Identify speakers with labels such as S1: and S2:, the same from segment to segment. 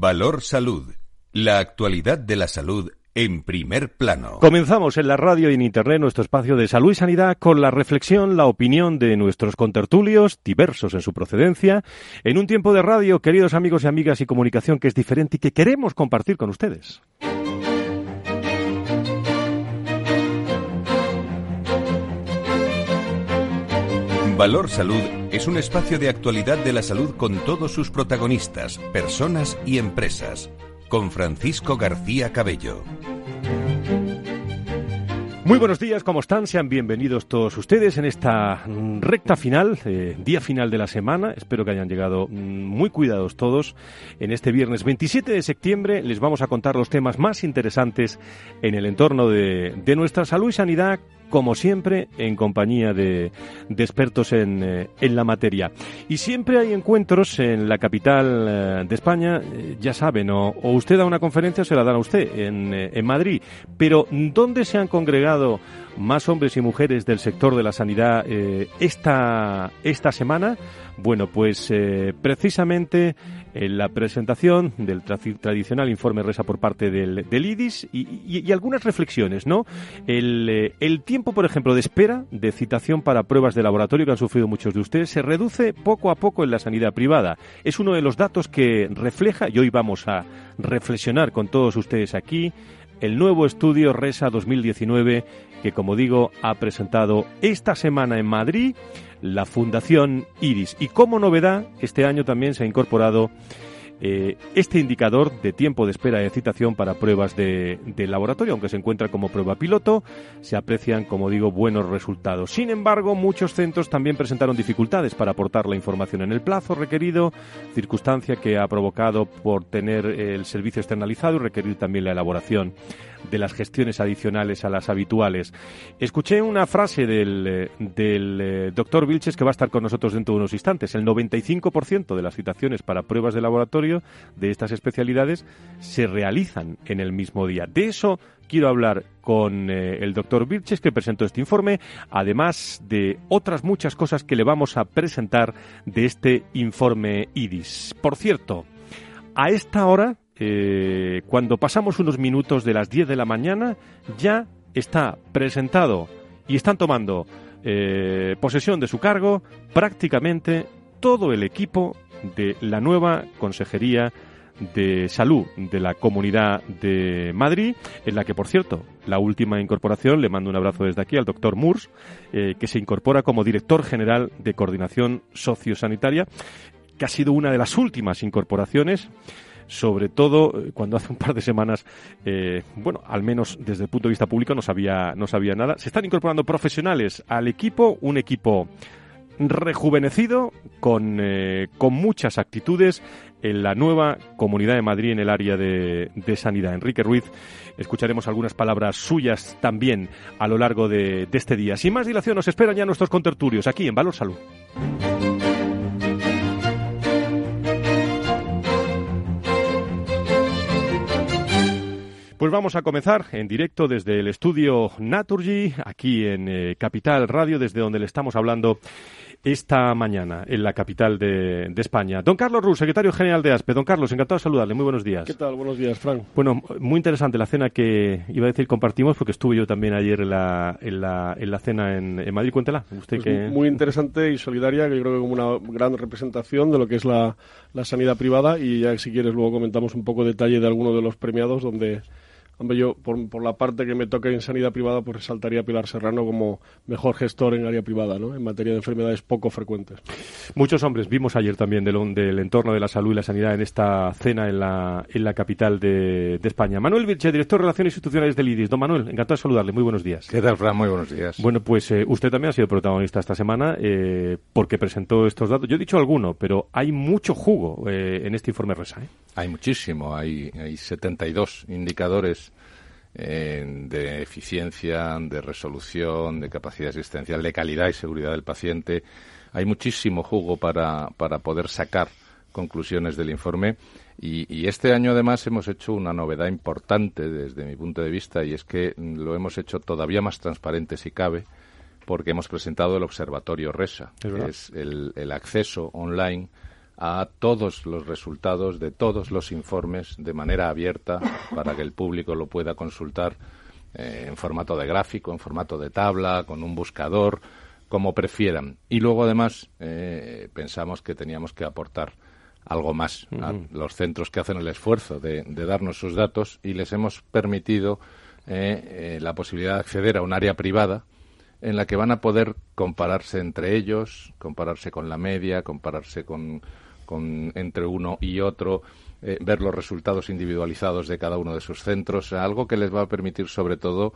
S1: Valor Salud. La actualidad de la salud en primer plano.
S2: Comenzamos en la radio y en Internet nuestro espacio de salud y sanidad con la reflexión, la opinión de nuestros contertulios, diversos en su procedencia, en un tiempo de radio, queridos amigos y amigas y comunicación que es diferente y que queremos compartir con ustedes.
S1: Valor Salud es un espacio de actualidad de la salud con todos sus protagonistas, personas y empresas. Con Francisco García Cabello.
S2: Muy buenos días, ¿cómo están? Sean bienvenidos todos ustedes en esta recta final, eh, día final de la semana. Espero que hayan llegado mm, muy cuidados todos. En este viernes 27 de septiembre les vamos a contar los temas más interesantes en el entorno de, de nuestra salud y sanidad como siempre, en compañía de, expertos en, eh, en, la materia. Y siempre hay encuentros en la capital eh, de España, eh, ya saben, o, usted da una conferencia o se la dan a usted en, en Madrid. Pero, ¿dónde se han congregado más hombres y mujeres del sector de la sanidad esta, esta semana? Bueno, pues precisamente en la presentación del tradicional informe RESA por parte del, IDIS y, algunas reflexiones, ¿no? El, el tiempo, por ejemplo, de espera de citación para pruebas de laboratorio que han sufrido muchos de ustedes se reduce poco a poco en la sanidad privada. Es uno de los datos que refleja, y hoy vamos a reflexionar con todos ustedes aquí, el nuevo estudio RESA 2019 que, como digo, ha presentado esta semana en Madrid la Fundación Iris. Y como novedad, este año también se ha incorporado eh, este indicador de tiempo de espera de citación para pruebas de, laboratorio, aunque se encuentra como prueba piloto, se aprecian, como digo, buenos resultados. Sin embargo, muchos centros también presentaron dificultades para aportar la información en el plazo requerido, circunstancia que ha provocado por tener el servicio externalizado y requerir también la elaboración de las gestiones adicionales a las habituales. Escuché una frase del, eh, doctor Vilches que va a estar con nosotros dentro de unos instantes. El 95% de las citaciones para pruebas de laboratorio de estas especialidades se realizan en el mismo día. De eso quiero hablar con eh, el doctor Vilches que presentó este informe, además de otras muchas cosas que le vamos a presentar de este informe IDIS. Por cierto, a esta hora eh, cuando pasamos unos minutos de las 10 de la mañana, ya está presentado y están tomando eh, posesión de su cargo prácticamente todo el equipo de la nueva Consejería de Salud de la Comunidad de Madrid, en la que, por cierto, la última incorporación, le mando un abrazo desde aquí al doctor Murs, eh, que se incorpora como director general de Coordinación Sociosanitaria, que ha sido una de las últimas incorporaciones sobre todo eh, cuando hace un par de semanas, eh, bueno, al menos desde el punto de vista público no sabía, no sabía nada. Se están incorporando profesionales al equipo, un equipo rejuvenecido, con, eh, con muchas actitudes en la nueva Comunidad de Madrid en el área de, de, sanidad. Enrique Ruiz, escucharemos algunas palabras suyas también a lo largo de, este día. Sin más dilación, nos esperan ya nuestros contertulios aquí en Valor Salud. Pues vamos a comenzar en directo desde el estudio Naturgy, aquí en eh, Capital Radio, desde donde le estamos hablando esta mañana en la capital de, España. Don Carlos Ruz, secretario general de ASPE. Don Carlos, encantado de saludarle. Muy buenos días.
S3: ¿Qué tal? Buenos días, Frank.
S2: Bueno, muy interesante la cena que iba a decir compartimos, porque estuve yo también ayer en la, en la, en la cena en, Madrid. Cuéntela. Usted
S3: pues que... Muy interesante y solidaria, que yo creo que como una gran representación de lo que es la, la sanidad privada. Y ya, si quieres, luego comentamos un poco detalle de alguno de los premiados donde Hombre, yo por, por, la parte que me toca en sanidad privada, pues resaltaría a Pilar Serrano como mejor gestor en área privada, ¿no? En materia de enfermedades poco frecuentes.
S2: Muchos hombres vimos ayer también del, del entorno de la salud y la sanidad en esta cena en la, en la capital de, de España. Manuel Vilche, director de Relaciones Institucionales del IDIS. Don Manuel, encantado de saludarle. Muy buenos días.
S4: ¿Qué tal, Fran? Muy buenos días.
S2: Bueno, pues eh, usted también ha sido protagonista esta semana eh, porque presentó estos datos. Yo he dicho alguno, pero hay mucho jugo eh, en este informe RESA.
S4: Hay muchísimo. Hay, hay 72 indicadores de eficiencia, de resolución, de capacidad asistencial, de calidad y seguridad del paciente. Hay muchísimo jugo para, para poder sacar conclusiones del informe. Y, y, este año además hemos hecho una novedad importante desde mi punto de vista y es que lo hemos hecho todavía más transparente si cabe porque hemos presentado el observatorio RESA, que es el, el acceso online a todos los resultados de todos los informes de manera abierta para que el público lo pueda consultar eh, en formato de gráfico, en formato de tabla, con un buscador, como prefieran. Y luego, además, eh, pensamos que teníamos que aportar algo más a los centros que hacen el esfuerzo de, darnos sus datos y les hemos permitido eh, la posibilidad de acceder a un área privada en la que van a poder compararse entre ellos, compararse con la media, compararse con, con entre uno y otro, eh, ver los resultados individualizados de cada uno de sus centros, algo que les va a permitir sobre todo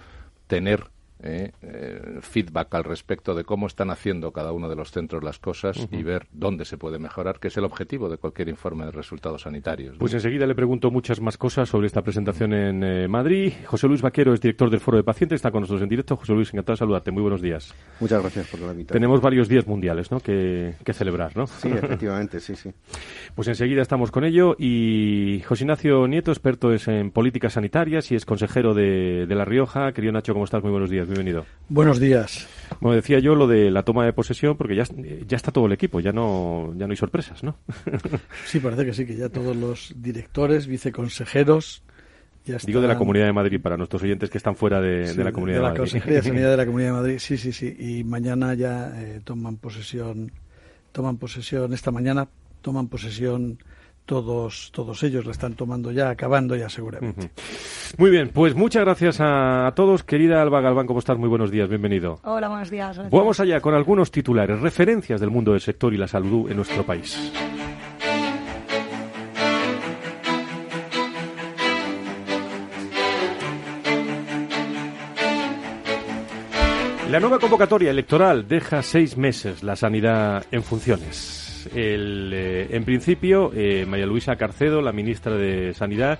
S4: tener eh, eh, feedback al respecto de cómo están haciendo cada uno de los centros las cosas y ver dónde se puede mejorar, que es el objetivo de cualquier informe de resultados sanitarios.
S2: Pues enseguida le pregunto muchas más cosas sobre esta presentación en eh, Madrid. José Luis Vaquero es director del Foro de Pacientes, está con nosotros en directo. José Luis, encantado de saludarte. Muy buenos días.
S5: Muchas gracias por la invitación.
S2: Tenemos varios días mundiales ¿no? que, celebrar, ¿no?
S5: Sí, efectivamente, sí, sí.
S2: Pues enseguida estamos con ello y José Ignacio Nieto, experto es en políticas sanitarias y es consejero de, de La Rioja. Querido Nacho, ¿cómo estás? Muy buenos días, bienvenido.
S6: Buenos días.
S2: Bueno, decía yo lo de la toma de posesión, porque ya, ya está todo el equipo, ya no, ya no hay sorpresas, ¿no?
S6: sí, parece que sí, que ya todos los directores, viceconsejeros,
S2: ya Digo de la Comunidad de Madrid, para nuestros oyentes que están fuera de, la Comunidad de,
S6: de
S2: la
S6: Consejería de Sanidad de la Comunidad de Madrid, sí, sí, sí. Y mañana ya eh, toman posesión, toman posesión, esta mañana toman posesión todos, todos ellos la están tomando ya, acabando ya seguramente.
S2: Muy bien, pues muchas gracias a, todos. Querida Alba Galván, ¿cómo estás? Muy buenos días, bienvenido.
S7: Hola, buenos días.
S2: Vamos allá con algunos titulares, referencias del mundo del sector y la salud en nuestro país. La nueva convocatoria electoral deja seis meses la sanidad en funciones. Eh, en principio, eh, María Luisa Carcedo, la ministra de Sanidad,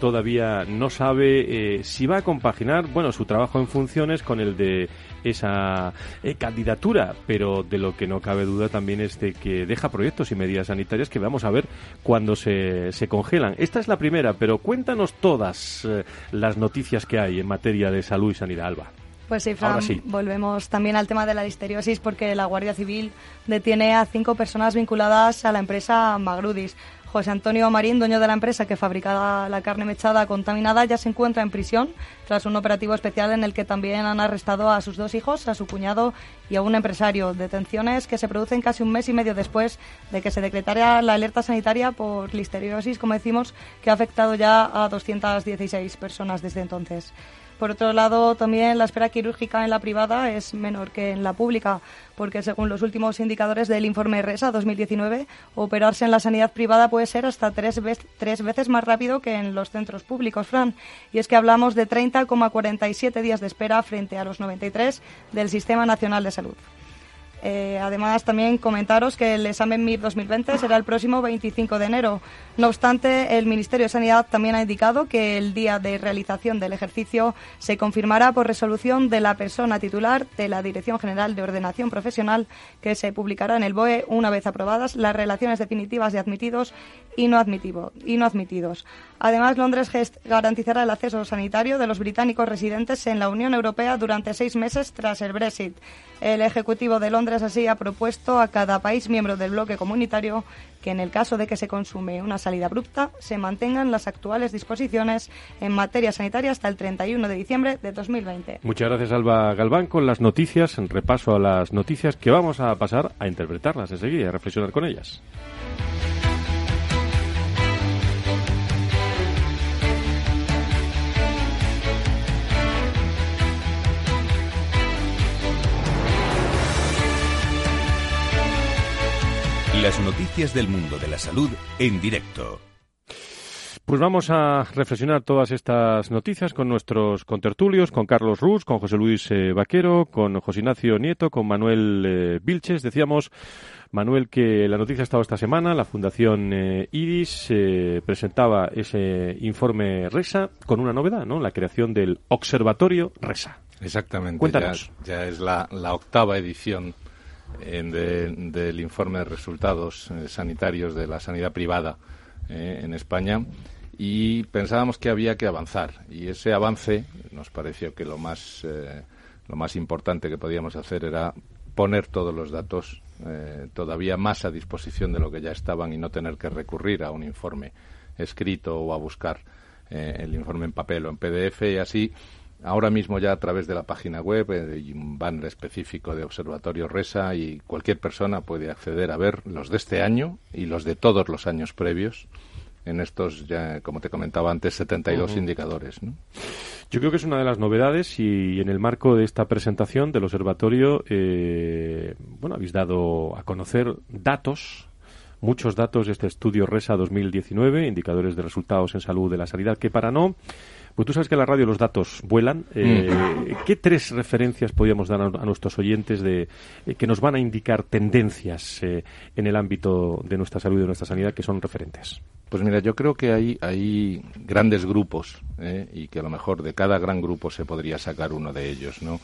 S2: todavía no sabe eh, si va a compaginar, bueno, su trabajo en funciones con el de esa candidatura, pero de lo que no cabe duda también es de que deja proyectos y medidas sanitarias que vamos a ver cuando se, se congelan. Esta es la primera, pero cuéntanos todas las noticias que hay en materia de salud y sanidad, Alba.
S7: Pues sí, Fran, volvemos también al tema de la listeriosis porque la Guardia Civil detiene a cinco personas vinculadas a la empresa Magrudis. José Antonio Marín, dueño de la empresa que fabricaba la carne mechada contaminada, ya se encuentra en prisión tras un operativo especial en el que también han arrestado a sus dos hijos, a su cuñado y a un empresario. Detenciones que se producen casi un mes y medio después de que se decretara la alerta sanitaria por listeriosis, como decimos, que ha afectado ya a 216 personas desde entonces. Por otro lado, también la espera quirúrgica en la privada es menor que en la pública, porque según los últimos indicadores del informe RESA 2019, operarse en la sanidad privada puede ser hasta tres, veces más rápido que en los centros públicos, Fran. Y es que hablamos de 30,47 días de espera frente a los 93 del Sistema Nacional de Salud. Eh, además, también comentaros que el examen MIR 2020 será el próximo 25 de enero. No obstante, el Ministerio de Sanidad también ha indicado que el día de realización del ejercicio se confirmará por resolución de la persona titular de la Dirección General de Ordenación Profesional, que se publicará en el BOE una vez aprobadas las relaciones definitivas de admitidos y no, y no admitidos. Además, Londres garantizará el acceso sanitario de los británicos residentes en la Unión Europea durante seis meses tras el Brexit. El Ejecutivo de Londres así ha propuesto a cada país miembro del bloque comunitario que en el caso de que se consume una salida abrupta se mantengan las actuales disposiciones en materia sanitaria hasta el 31 de diciembre de 2020.
S2: Muchas gracias Alba Galván con las noticias, en repaso a las noticias que vamos a pasar a interpretarlas enseguida y a reflexionar con ellas.
S1: Las noticias del mundo de la salud en directo.
S2: Pues vamos a reflexionar todas estas noticias con nuestros contertulios, con Carlos Ruz, con José Luis eh, Vaquero, con José Ignacio Nieto, con Manuel eh, Vilches. Decíamos, Manuel, que la noticia ha estado esta semana. La Fundación eh, IRIS presentaba ese informe RESA con una novedad, ¿no? La creación del Observatorio RESA.
S4: Exactamente. Ya, es la octava edición del informe de resultados eh, sanitarios de la sanidad privada eh, en España y pensábamos que había que avanzar. Y ese avance nos pareció que lo más eh, lo más importante que podíamos hacer era poner todos los datos todavía más a disposición de lo que ya estaban y no tener que recurrir a un informe escrito o a buscar el informe en papel o en PDF y así ahora mismo ya a través de la página web eh, y un banner específico de Observatorio Resa y cualquier persona puede acceder a ver los de este año y los de todos los años previos en estos, ya, como te comentaba antes, 72 indicadores. ¿no?
S2: Yo creo que es una de las novedades y en el marco de esta presentación del observatorio, eh, bueno, habéis dado a conocer datos muchos datos de este estudio RESA 2019, indicadores de resultados en salud de la sanidad, que para no pues tú sabes que en la radio los datos vuelan. Eh, mm. ¿Qué tres referencias podríamos dar a, nuestros oyentes de eh, que nos van a indicar tendencias eh, en el ámbito de nuestra salud y de nuestra sanidad que son referentes?
S4: Pues mira, yo creo que hay, hay grandes grupos y que a lo mejor de cada gran grupo se podría sacar uno de ellos, ¿no?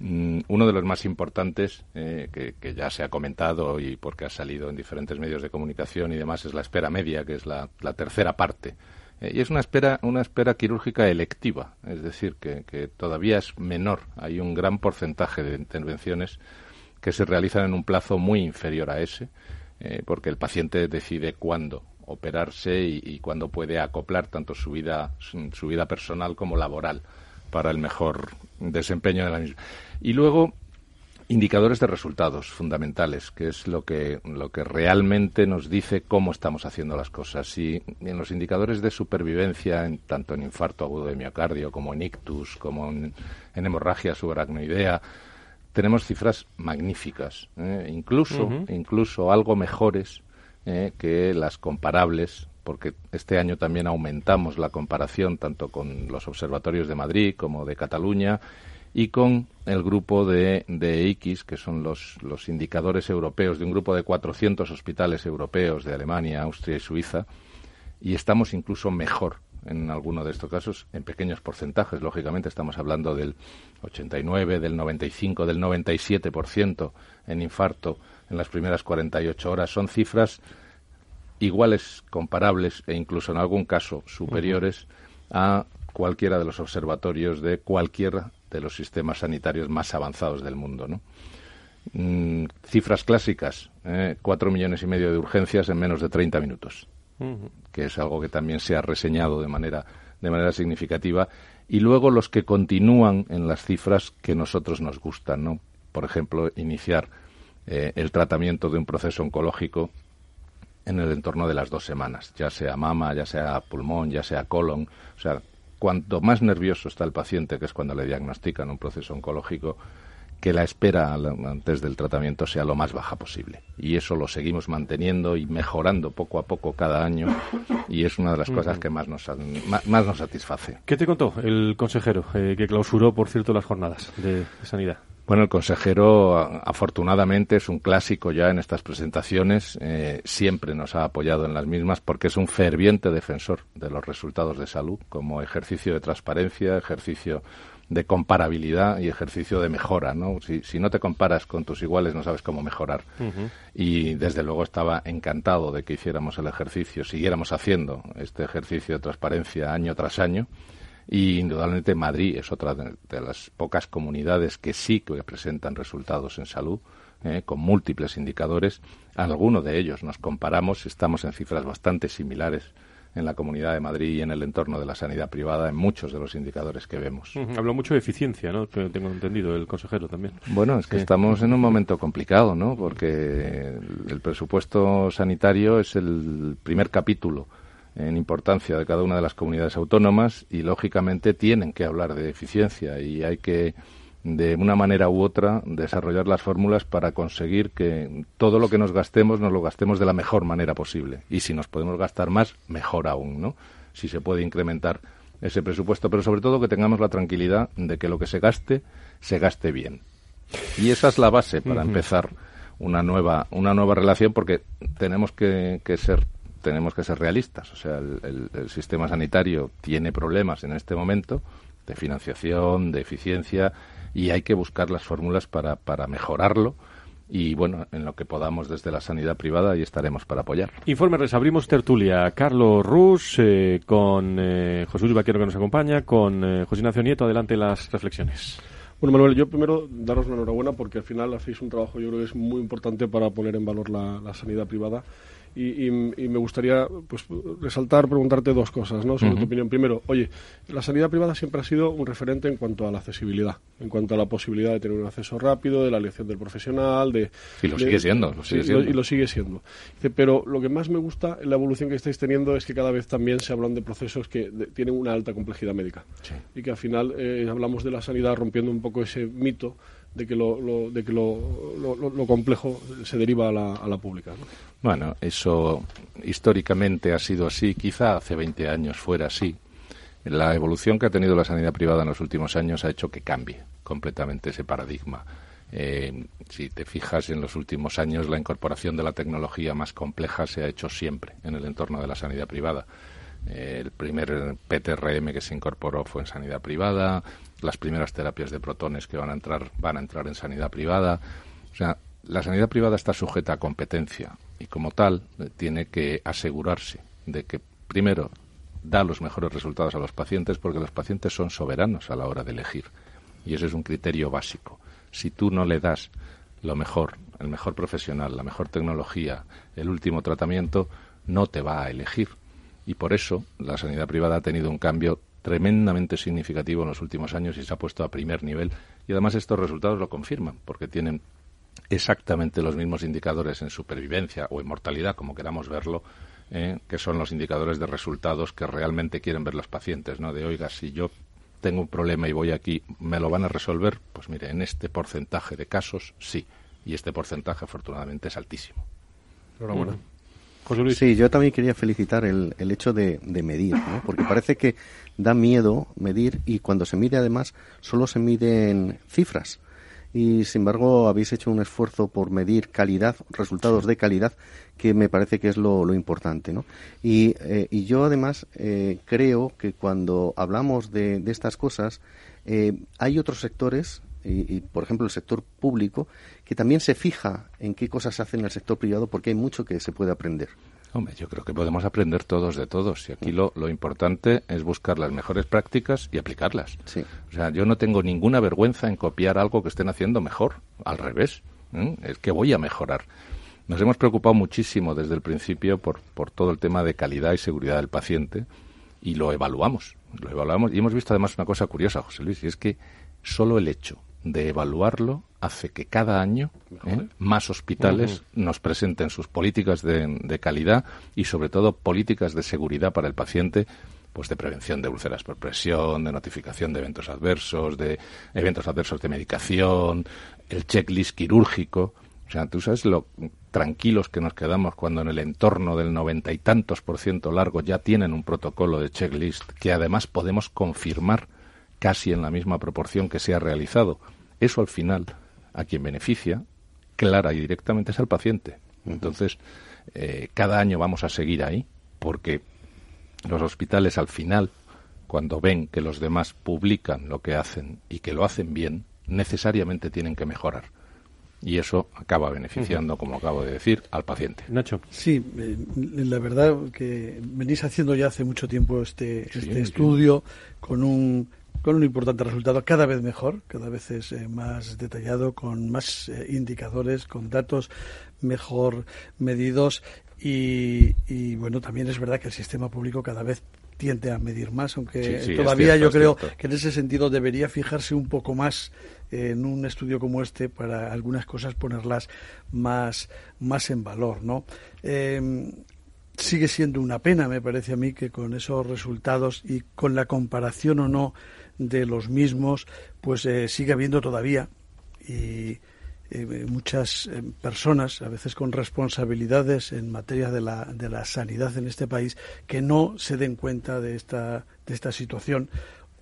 S4: Mm, uno de los más importantes, que, ya se ha comentado y porque ha salido en diferentes medios de comunicación y demás, es la espera media, que es la tercera parte eh, y es una espera, una espera quirúrgica electiva, es decir, que, todavía es menor. Hay un gran porcentaje de intervenciones que se realizan en un plazo muy inferior a ese, eh, porque el paciente decide cuándo operarse y, cuándo puede acoplar tanto su vida, su vida personal como laboral para el mejor desempeño de la misma. Y luego indicadores de resultados fundamentales, que es lo que, lo que realmente nos dice cómo estamos haciendo las cosas. Y en los indicadores de supervivencia, en, tanto en infarto agudo de miocardio, como en ictus, como en, hemorragia subaracnoidea, tenemos cifras magníficas, ¿eh? incluso, incluso algo mejores ¿eh? que las comparables porque este año también aumentamos la comparación tanto con los observatorios de Madrid como de Cataluña y con el grupo de, de X, que son los, los indicadores europeos de un grupo de 400 hospitales europeos de Alemania, Austria y Suiza, y estamos incluso mejor en alguno de estos casos, en pequeños porcentajes, lógicamente estamos hablando del 89, del 95, del 97% en infarto en las primeras 48 horas. Son cifras iguales, comparables e incluso en algún caso superiores a cualquiera de los observatorios de cualquier de los sistemas sanitarios más avanzados del mundo. ¿no? Mm, cifras clásicas, ¿eh? cuatro millones y medio de urgencias en menos de 30 minutos, que es algo que también se ha reseñado de manera, de manera significativa. Y luego los que continúan en las cifras que nosotros nos gustan, ¿no? Por ejemplo, iniciar eh, el tratamiento de un proceso oncológico en el entorno de las dos semanas, ya sea mama, ya sea pulmón, ya sea colon, o sea, cuanto más nervioso está el paciente, que es cuando le diagnostican un proceso oncológico, que la espera antes del tratamiento sea lo más baja posible. Y eso lo seguimos manteniendo y mejorando poco a poco cada año y es una de las cosas que más nos, más, nos satisface.
S2: ¿Qué te contó el consejero eh, que clausuró, por cierto, las jornadas de sanidad?
S4: Bueno, el consejero, afortunadamente, es un clásico ya en estas presentaciones. Eh, siempre nos ha apoyado en las mismas porque es un ferviente defensor de los resultados de salud como ejercicio de transparencia, ejercicio de comparabilidad y ejercicio de mejora, ¿no? Si, no te comparas con tus iguales no sabes cómo mejorar. Y desde luego estaba encantado de que hiciéramos el ejercicio, siguiéramos haciendo este ejercicio de transparencia año tras año y indudablemente Madrid es otra de, las pocas comunidades que sí que presentan resultados en salud, eh, con múltiples indicadores. Algunos de ellos nos comparamos, estamos en cifras bastante similares en la Comunidad de Madrid y en el entorno de la sanidad privada en muchos de los indicadores que vemos.
S2: Habló mucho de eficiencia, ¿no? tengo entendido el consejero también.
S4: Bueno, es que estamos en un momento complicado, ¿no? Porque el presupuesto sanitario es el primer capítulo en importancia de cada una de las comunidades autónomas y lógicamente tienen que hablar de eficiencia y hay que de una manera u otra desarrollar las fórmulas para conseguir que todo lo que nos gastemos nos lo gastemos de la mejor manera posible. Y si nos podemos gastar más mejor aún no si se puede incrementar ese presupuesto pero sobre todo que tengamos la tranquilidad de que lo que se gaste se gaste bien. Y esa es la base para empezar una nueva una nueva relación porque tenemos que, que ser tenemos que ser realistas. O sea, el, sistema sanitario tiene problemas en este momento de financiación, de eficiencia, y hay que buscar las fórmulas para, para mejorarlo y bueno, en lo que podamos desde la sanidad privada y estaremos para apoyar.
S2: Informe abrimos tertulia. Carlos Rus, eh, con eh, José Luis Vaquero que nos acompaña, con eh, José Ignacio Nieto, adelante las reflexiones.
S3: Bueno, Manuel, yo primero daros la enhorabuena porque al final hacéis un trabajo yo creo que es muy importante para poner en valor la sanidad privada y, me gustaría pues, resaltar, preguntarte dos cosas, ¿no? Sobre tu opinión. Primero, oye, la sanidad privada siempre ha sido un referente en cuanto a la accesibilidad, en cuanto a la posibilidad de tener un acceso rápido, de la elección del profesional, de...
S4: Sí, lo sigue siendo, lo sigue siendo.
S3: y lo sigue siendo. pero lo que más me gusta en la evolución que estáis teniendo es que cada vez también se hablan de procesos que tienen una alta complejidad médica. Y que al final eh, hablamos de la sanidad rompiendo un poco ese mito de que lo, de que lo, lo, complejo se deriva a la, a la pública.
S4: Bueno, eso históricamente ha sido así, quizá hace 20 años fuera así. La evolución que ha tenido la sanidad privada en los últimos años ha hecho que cambie completamente ese paradigma. Eh, si te fijas en los últimos años, la incorporación de la tecnología más compleja se ha hecho siempre en el entorno de la sanidad privada. El primer PTRM que se incorporó fue en sanidad privada, las primeras terapias de protones que van a entrar van a entrar en sanidad privada. O sea, la sanidad privada está sujeta a competencia y como tal tiene que asegurarse de que primero da los mejores resultados a los pacientes porque los pacientes son soberanos a la hora de elegir y ese es un criterio básico. Si tú no le das lo mejor, el mejor profesional, la mejor tecnología, el último tratamiento, no te va a elegir. Y por eso la sanidad privada ha tenido un cambio tremendamente significativo en los últimos años y se ha puesto a primer nivel. Y además estos resultados lo confirman, porque tienen exactamente los mismos indicadores en supervivencia o en mortalidad, como queramos verlo, eh, que son los indicadores de resultados que realmente quieren ver los pacientes, ¿no? De, oiga, si yo tengo un problema y voy aquí, ¿me lo van a resolver? Pues mire, en este porcentaje de casos, sí. Y este porcentaje, afortunadamente, es altísimo.
S3: Enhorabuena.
S5: Sí, yo también quería felicitar el, el hecho de, de medir, ¿no? porque parece que da miedo medir y cuando se mide además solo se miden cifras. Y sin embargo habéis hecho un esfuerzo por medir calidad, resultados de calidad, que me parece que es lo, lo importante. ¿no? Y, eh, y yo además eh, creo que cuando hablamos de, de estas cosas, eh, hay otros sectores y, y, por ejemplo, el sector público, que también se fija en qué cosas hacen en el sector privado porque hay mucho que se puede aprender.
S4: Hombre, yo creo que podemos aprender todos de todos y aquí lo, lo importante es buscar las mejores prácticas y aplicarlas.
S5: Sí.
S4: O sea, yo no tengo ninguna vergüenza en copiar algo que estén haciendo mejor, al revés, ¿eh? es que voy a mejorar. Nos hemos preocupado muchísimo desde el principio por, por todo el tema de calidad y seguridad del paciente y lo evaluamos, lo evaluamos y hemos visto además una cosa curiosa, José Luis, y es que solo el hecho de evaluarlo hace que cada año ¿eh? más hospitales nos presenten sus políticas de, calidad y sobre todo políticas de seguridad para el paciente pues de prevención de úlceras por presión, de notificación de eventos adversos, de eventos adversos de medicación, el checklist quirúrgico. O sea, tú sabes lo tranquilos que nos quedamos cuando en el entorno del noventa y tantos por ciento largo ya tienen un protocolo de checklist que además podemos confirmar casi en la misma proporción que se ha realizado. Eso al final, a quien beneficia, clara y directamente es al paciente. Entonces, eh, cada año vamos a seguir ahí, porque los hospitales al final, cuando ven que los demás publican lo que hacen y que lo hacen bien, necesariamente tienen que mejorar. Y eso acaba beneficiando, como acabo de decir, al paciente.
S2: Nacho.
S6: Sí, eh, la verdad que venís haciendo ya hace mucho tiempo este, este estudio con un con un importante resultado cada vez mejor, cada vez es eh, más detallado, con más eh, indicadores, con datos mejor medidos y, y, bueno, también es verdad que el sistema público cada vez tiende a medir más, aunque todavía yo creo que en ese sentido debería fijarse un poco más en un estudio como este para algunas cosas ponerlas más, más en valor, ¿no? Eh, sigue siendo una pena, me parece a mí, que con esos resultados y con la comparación o no de los mismos, pues eh, sigue habiendo todavía. Y eh, muchas eh, personas, a veces con responsabilidades en materia de la, de la sanidad en este país, que no se den cuenta de esta, de esta situación.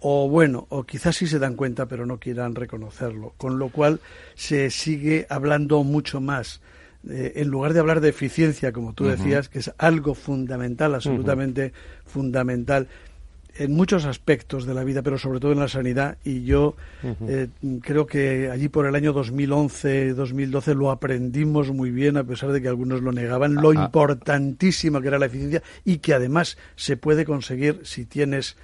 S6: O bueno, o quizás sí se dan cuenta pero no quieran reconocerlo, con lo cual se sigue hablando mucho más. en lugar de hablar de eficiencia, como tú decías, que es algo fundamental, absolutamente fundamental, en muchos aspectos de la vida, pero sobre todo en la sanidad. Y yo eh, creo que allí por el año 2011-2012 lo aprendimos muy bien, a pesar de que algunos lo negaban, lo ah, ah. importantísima que era la eficiencia y que además se puede conseguir si tienes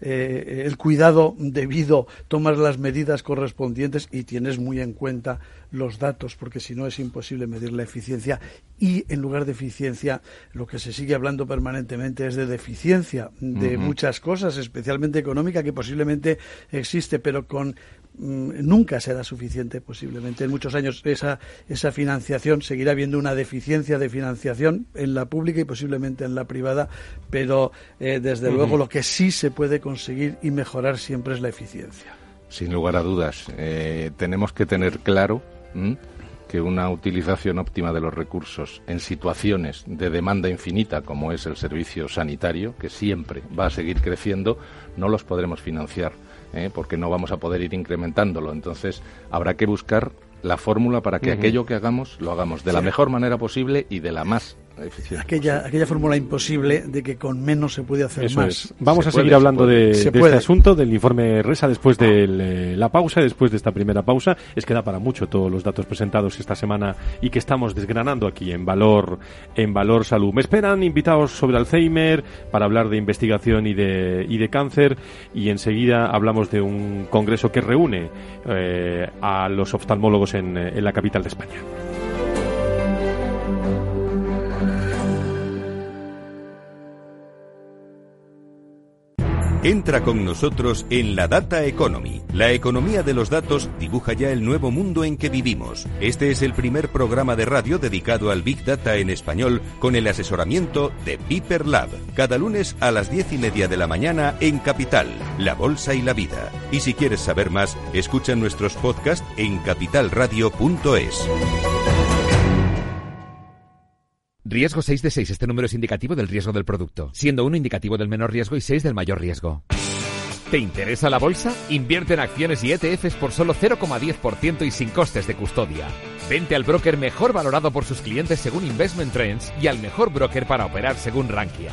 S6: eh, el cuidado debido, tomas las medidas correspondientes y tienes muy en cuenta los datos, porque si no es imposible medir la eficiencia y en lugar de eficiencia lo que se sigue hablando permanentemente es de deficiencia de muchas cosas, especialmente económica, que posiblemente existe, pero con Mm, nunca será suficiente posiblemente. En muchos años esa esa financiación seguirá habiendo una deficiencia de financiación en la pública y posiblemente en la privada pero eh, desde luego lo que sí se puede conseguir y mejorar siempre es la eficiencia.
S4: Sin lugar a dudas eh, tenemos que tener claro que una utilización óptima de los recursos en situaciones de demanda infinita, como es el servicio sanitario, que siempre va a seguir creciendo, no los podremos financiar ¿eh? porque no vamos a poder ir incrementándolo. Entonces, habrá que buscar la fórmula para que aquello que hagamos lo hagamos de la mejor manera posible y de la más
S6: Aquella, aquella fórmula imposible de que con menos se puede hacer más.
S2: Vamos a seguir hablando de, este asunto, del informe RESA, después de eh, la pausa, después de esta primera pausa. Es que da para mucho todos los datos presentados esta semana y que estamos desgranando aquí en Valor, en Valor Salud. Me esperan invitados sobre Alzheimer para hablar de investigación y de, y de cáncer y enseguida hablamos de un congreso que reúne eh, a los oftalmólogos en, en la capital de España.
S1: Entra con nosotros en la Data Economy. La economía de los datos dibuja ya el nuevo mundo en que vivimos. Este es el primer programa de radio dedicado al Big Data en español con el asesoramiento de Piper Lab. Cada lunes a las diez y media de la mañana en Capital, La Bolsa y la Vida. Y si quieres saber más, escucha nuestros podcasts en capitalradio.es.
S8: Riesgo 6 de 6. Este número es indicativo del riesgo del producto, siendo 1 indicativo del menor riesgo y 6 del mayor riesgo. ¿Te interesa la bolsa? Invierte en acciones y ETFs por solo 0,10% y sin costes de custodia. Vente al broker mejor valorado por sus clientes según Investment Trends y al mejor broker para operar según Rankia.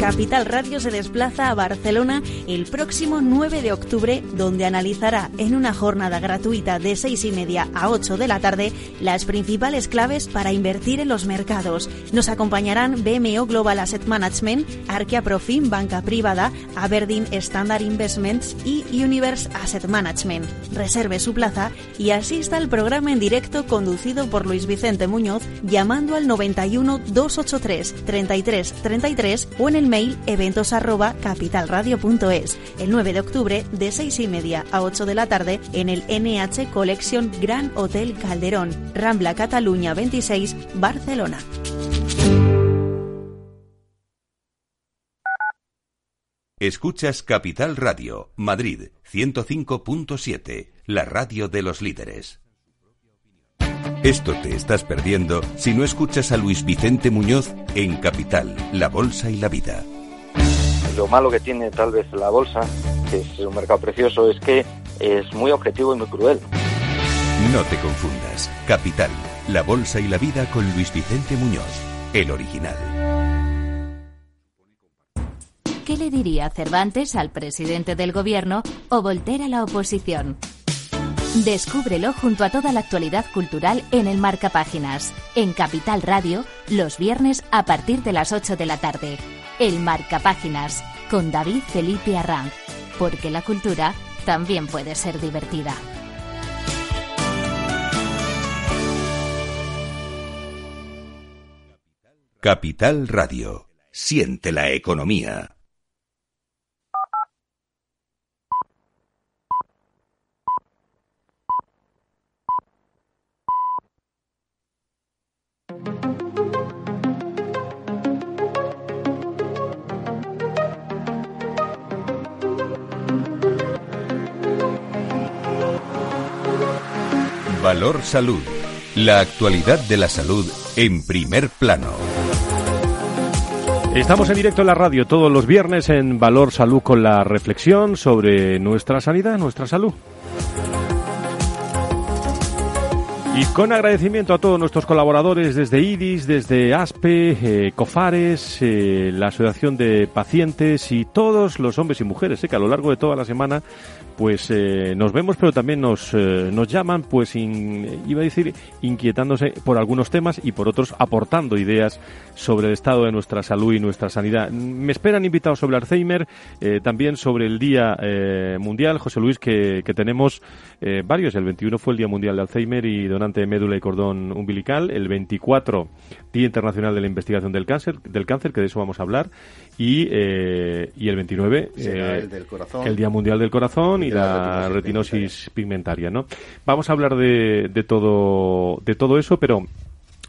S9: Capital Radio se desplaza a Barcelona el próximo 9 de octubre, donde analizará en una jornada gratuita de 6 y media a 8 de la tarde las principales claves para invertir en los mercados. Nos acompañarán BMO Global Asset Management, Arquia Profim Banca Privada, Aberdeen Standard Investments y Universe Asset Management. Reserve su plaza y asista al programa en directo conducido por Luis Vicente Muñoz llamando al 91 283 33 33 o en el mail eventos arroba el 9 de octubre de 6 y media a 8 de la tarde en el NH Collection Gran Hotel Calderón, Rambla Cataluña 26, Barcelona.
S1: Escuchas Capital Radio, Madrid 105.7, la radio de los líderes. Esto te estás perdiendo si no escuchas a Luis Vicente Muñoz en Capital, La Bolsa y la Vida.
S10: Lo malo que tiene tal vez la bolsa, que es un mercado precioso, es que es muy objetivo y muy cruel.
S1: No te confundas. Capital, La Bolsa y la Vida con Luis Vicente Muñoz, el original.
S11: ¿Qué le diría Cervantes al presidente del gobierno o Voltaire a la oposición? Descúbrelo junto a toda la actualidad cultural en el Marca Páginas, en Capital Radio, los viernes a partir de las 8 de la tarde. El Marca Páginas, con David Felipe Arranz, porque la cultura también puede ser divertida.
S1: Capital Radio. Siente la economía. Valor Salud. La actualidad de la salud en primer plano.
S2: Estamos en directo en la radio todos los viernes en Valor Salud con la reflexión sobre nuestra sanidad, nuestra salud. Y con agradecimiento a todos nuestros colaboradores desde IDIS, desde ASPE, eh, COFARES, eh, la Asociación de Pacientes y todos los hombres y mujeres eh, que a lo largo de toda la semana pues eh, nos vemos, pero también nos, eh, nos llaman, pues iba a decir, inquietándose por algunos temas y por otros aportando ideas sobre el estado de nuestra salud y nuestra sanidad. Me esperan invitados sobre Alzheimer, eh, también sobre el Día Mundial, José Luis, que, que tenemos varios. El 21 fue el Día Mundial de Alzheimer y donante de médula y cordón umbilical. El 24, Día Internacional de la Investigación del Cáncer, del cáncer que de eso vamos a hablar. Y, y el 29,
S5: el, del corazón.
S2: el Día Mundial del Corazón y la, retinosis pigmentaria. ¿no? Vamos a hablar de, de, todo, de todo eso, pero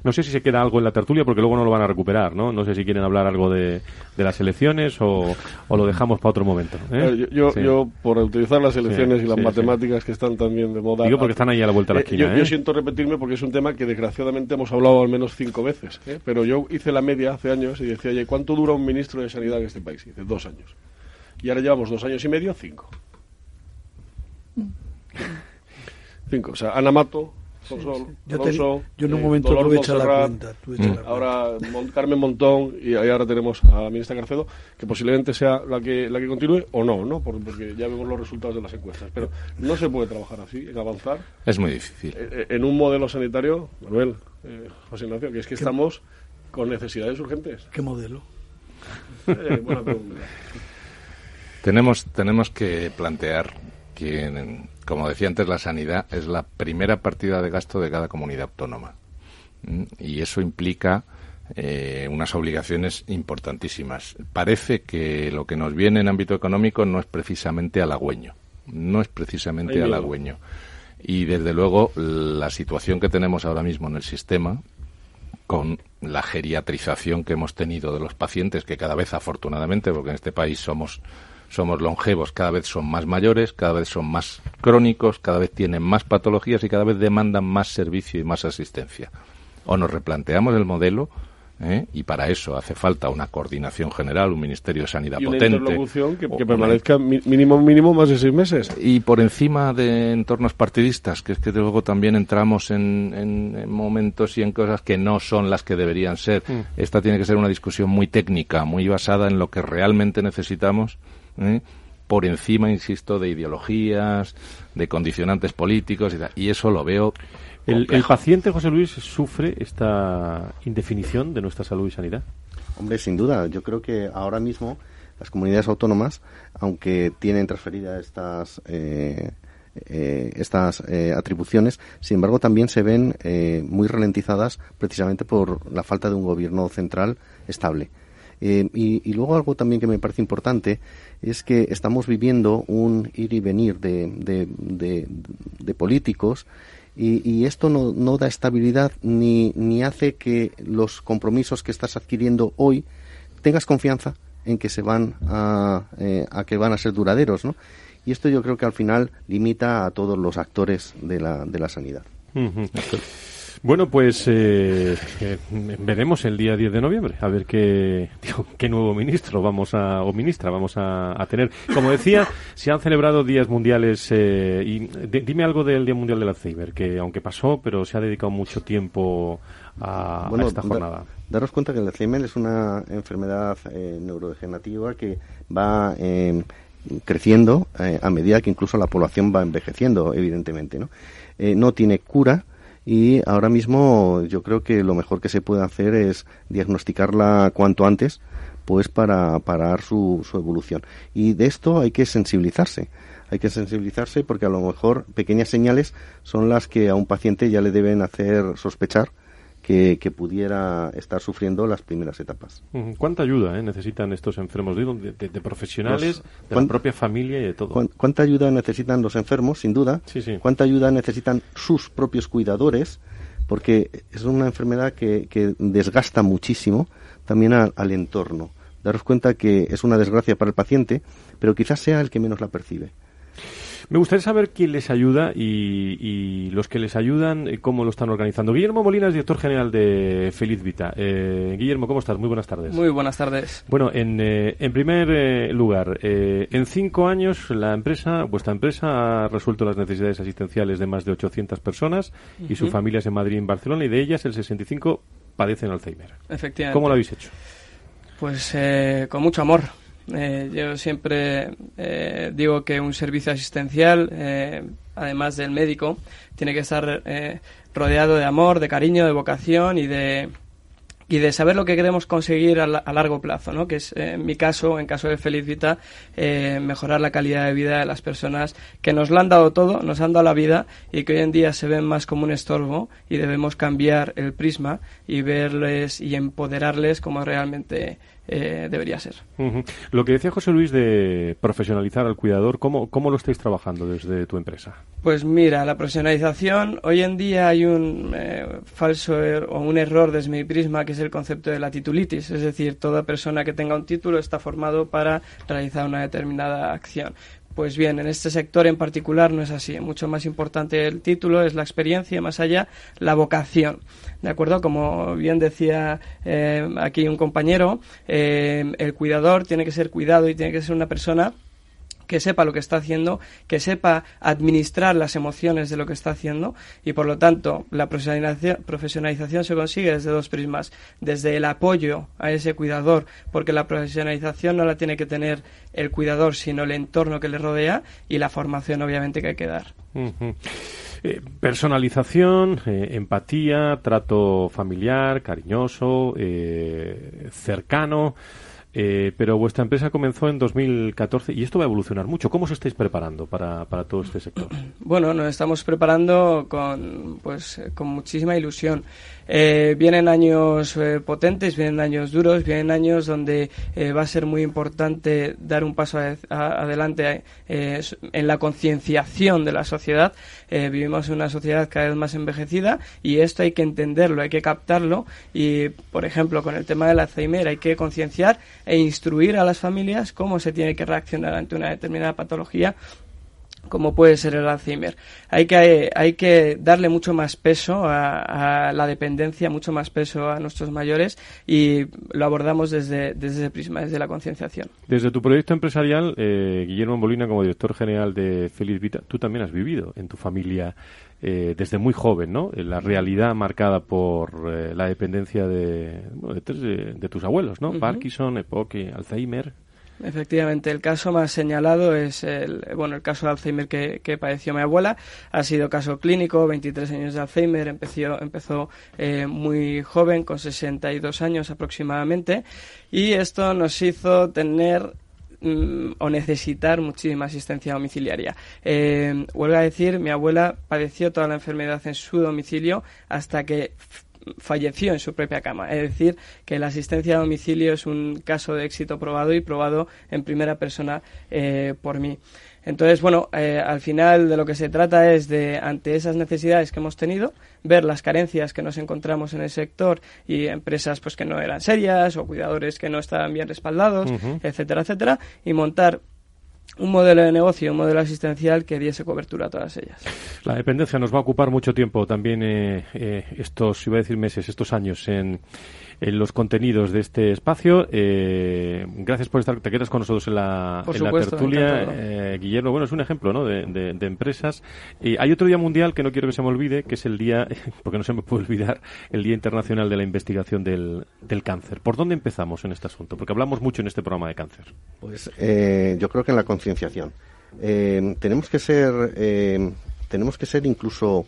S2: no sé si se queda algo en la tertulia porque luego no lo van a recuperar, ¿no? No sé si quieren hablar algo de, de las elecciones o, o, lo dejamos para otro momento. ¿eh?
S3: Yo, yo, por utilizar las elecciones y las matemáticas que están también de moda.
S2: Digo porque están ahí a la vuelta de la esquina.
S3: yo, yo, siento repetirme porque es un tema que desgraciadamente hemos hablado al menos cinco veces. Pero yo hice la media hace años y decía, oye, ¿cuánto dura un ministro de Sanidad en este país? Y dice, dos años. Y ahora llevamos dos años y medio, cinco. Cinco. O sea, Ana Mato,
S6: Yo, Alonso, yo, en un momento
S3: Dolor
S6: tuve hecha la cuenta.
S3: Ahora Mon Carmen Montón y ahora tenemos a la ministra Carcedo, que posiblemente sea la que la que continúe o no, ¿no? Porque ya vemos los resultados de las encuestas. Pero no se puede trabajar así, en avanzar.
S4: Es muy difícil.
S3: En un modelo sanitario, Manuel, eh, José Ignacio, que es que estamos con necesidades urgentes.
S6: ¿Qué modelo?
S3: Eh, buena pregunta.
S4: Tenemos, tenemos que plantear que, como decía antes, la sanidad es la primera partida de gasto de cada comunidad autónoma. Y eso implica eh, unas obligaciones importantísimas. Parece que lo que nos viene en ámbito económico no es precisamente halagüeño. No es precisamente halagüeño. Y desde luego la situación que tenemos ahora mismo en el sistema, con la geriatrización que hemos tenido de los pacientes, que cada vez afortunadamente, porque en este país somos somos longevos, cada vez son más mayores, cada vez son más crónicos, cada vez tienen más patologías y cada vez demandan más servicio y más asistencia. O nos replanteamos el modelo ¿eh? y para eso hace falta una coordinación general, un Ministerio de Sanidad
S3: y una
S4: potente.
S3: interlocución que, que permanezca mínimo mínimo más de seis meses.
S4: Y por encima de entornos partidistas, que es que luego también entramos en, en, en momentos y en cosas que no son las que deberían ser. Mm. Esta tiene que ser una discusión muy técnica, muy basada en lo que realmente necesitamos ¿eh? por encima, insisto, de ideologías, de condicionantes políticos y, tal. y eso lo veo.
S2: El, el, paciente, José Luis, sufre esta indefinición de nuestra salud y sanidad?
S5: Hombre, sin duda. Yo creo que ahora mismo las comunidades autónomas, aunque tienen transferidas estas. Eh, eh, estas eh, atribuciones, sin embargo, también se ven eh, muy ralentizadas precisamente por la falta de un gobierno central estable. Eh, y, y, luego algo también que me parece importante es que estamos viviendo un ir y venir de, de, políticos y, y, esto no, no da estabilidad ni, ni hace que los compromisos que estás adquiriendo hoy tengas confianza en que se van a, eh, a que van a ser duraderos, ¿no? Y esto yo creo que al final limita a todos los actores de la, de la sanidad.
S2: Bueno, pues eh, eh, veremos el día 10 de noviembre, a ver qué, digo, qué nuevo ministro vamos a, o ministra vamos a, a tener. Como decía, se han celebrado días mundiales, eh, y de, dime algo del Día Mundial del Alzheimer, que aunque pasó, pero se ha dedicado mucho tiempo a,
S5: bueno,
S2: a esta jornada.
S5: Da, daros cuenta que el Alzheimer es una enfermedad eh, neurodegenerativa que va creciendo a medida que incluso la población va envejeciendo, evidentemente, ¿no? no tiene cura, y ahora mismo yo creo que lo mejor que se puede hacer es diagnosticarla cuanto antes pues para parar su, su evolución. Y de esto hay que sensibilizarse. Hay que sensibilizarse porque a lo mejor pequeñas señales son las que a un paciente ya le deben hacer sospechar que, pudiera estar sufriendo las primeras etapas.
S2: ¿Cuánta ayuda eh, necesitan estos enfermos? De, de, profesionales, de la propia familia y de todo.
S5: ¿Cuánta ayuda necesitan los enfermos, sin duda?
S2: Sí, sí.
S5: ¿Cuánta ayuda necesitan sus propios cuidadores? Porque es una enfermedad que, que desgasta muchísimo también al entorno. Daros cuenta que es una desgracia para el paciente, pero quizás sea el que menos la percibe.
S2: Me gustaría saber quién les ayuda y, los que les ayudan, eh, cómo lo están organizando. Guillermo Molina es director general de Feliz Vita. Eh, Guillermo, ¿cómo estás? Muy buenas tardes.
S12: Muy buenas tardes.
S2: Bueno, en, eh, en primer lugar, en cinco años la empresa, vuestra empresa ha resuelto las necesidades asistenciales de más de 800 personas y sus familias en Madrid y en Barcelona y de ellas el 65 padecen Alzheimer.
S12: Efectivamente.
S2: ¿Cómo lo habéis hecho?
S12: Pues con mucho amor. Eh, yo siempre eh, digo que un servicio asistencial, eh, además del médico, tiene que estar rodeado de amor, de cariño, de vocación y de, y de saber lo que queremos conseguir a, largo plazo, ¿no? que es en mi caso, en caso de Felicita, mejorar la calidad de vida de las personas que nos lo han dado todo, nos han dado la vida y que hoy en día se ven más como un estorbo y debemos cambiar el prisma y verles y empoderarles como realmente eh, debería ser.
S2: Lo que decía José Luis de profesionalizar al cuidador, ¿cómo, ¿cómo lo estáis trabajando desde tu empresa?
S12: Pues mira, la profesionalización, hoy en día hay un eh, falso er, o un error desde mi prisma que es el concepto de la titulitis, es decir, toda persona que tenga un título está formado para realizar una determinada acción. Pues bien, en este sector en particular no es así. Mucho más importante el título es la experiencia, más allá la vocación. ¿De acuerdo? Como bien decía eh, aquí un compañero, eh, el cuidador tiene que ser cuidado y tiene que ser una persona que sepa lo que está haciendo, que sepa administrar las emociones de lo que está haciendo y por lo tanto la profesionalización, se consigue desde dos prismas, desde el apoyo a ese cuidador, porque la profesionalización no la tiene que tener el cuidador, sino el entorno que le rodea y la formación obviamente que hay que dar.
S2: Eh, personalización, eh, empatía, trato familiar, cariñoso, eh, cercano. Eh, pero vuestra empresa comenzó en 2014 y esto va a evolucionar mucho. ¿Cómo os estáis preparando para, para todo este sector?
S12: Bueno, nos estamos preparando con, pues, con muchísima ilusión. Eh, vienen años eh, potentes, vienen años duros, vienen años donde eh, va a ser muy importante dar un paso adelante en la concienciación de la sociedad. vivimos en una sociedad cada vez más envejecida y esto hay que entenderlo, hay que captarlo y, por ejemplo, con el tema del Alzheimer hay que concienciar e instruir a las familias cómo se tiene que reaccionar ante una determinada patología como puede ser el Alzheimer. Hay que, hay que darle mucho más peso a, la dependencia, mucho más peso a nuestros mayores y lo abordamos desde, desde ese prisma, desde la concienciación.
S2: Desde tu proyecto empresarial, eh, Guillermo Molina, como director general de Feliz Vita, tú también has vivido en tu familia eh, desde muy joven, ¿no? La realidad marcada por eh, la dependencia de, de, tus abuelos, ¿no? Parkinson, EPOC, Alzheimer.
S12: Efectivamente, el caso más señalado es el, bueno, el caso de Alzheimer que, que padeció mi abuela. Ha sido caso clínico, 23 años de Alzheimer, empezó, empezó eh, muy joven, con 62 años aproximadamente, y esto nos hizo tener mm, o necesitar muchísima asistencia domiciliaria. Eh, vuelvo a decir, mi abuela padeció toda la enfermedad en su domicilio hasta que falleció en su propia cama. Es decir, que la asistencia a domicilio es un caso de éxito probado y probado en primera persona eh, por mí. Entonces, bueno, eh, al final de lo que se trata es de, ante esas necesidades que hemos tenido, ver las carencias que nos encontramos en el sector y empresas pues que no eran serias o cuidadores que no estaban bien respaldados, etcétera, etcétera, y montar un modelo de negocio, un modelo asistencial que diese cobertura a todas ellas.
S2: La dependencia nos va a ocupar mucho tiempo también eh, eh, estos, iba a decir meses, estos años en en los contenidos de este espacio. Eh, gracias por estar, te quedas con nosotros en la, tertulia, eh, Guillermo. Bueno, es un ejemplo ¿no? de, empresas. Y hay otro día mundial que no quiero que se me olvide, que es el día, porque no se me puede olvidar, el Día Internacional de la Investigación del, Cáncer. ¿Por dónde empezamos en este asunto? Porque hablamos mucho en este programa de cáncer.
S5: Pues eh, yo creo que en la concienciación. tenemos que ser, tenemos que ser incluso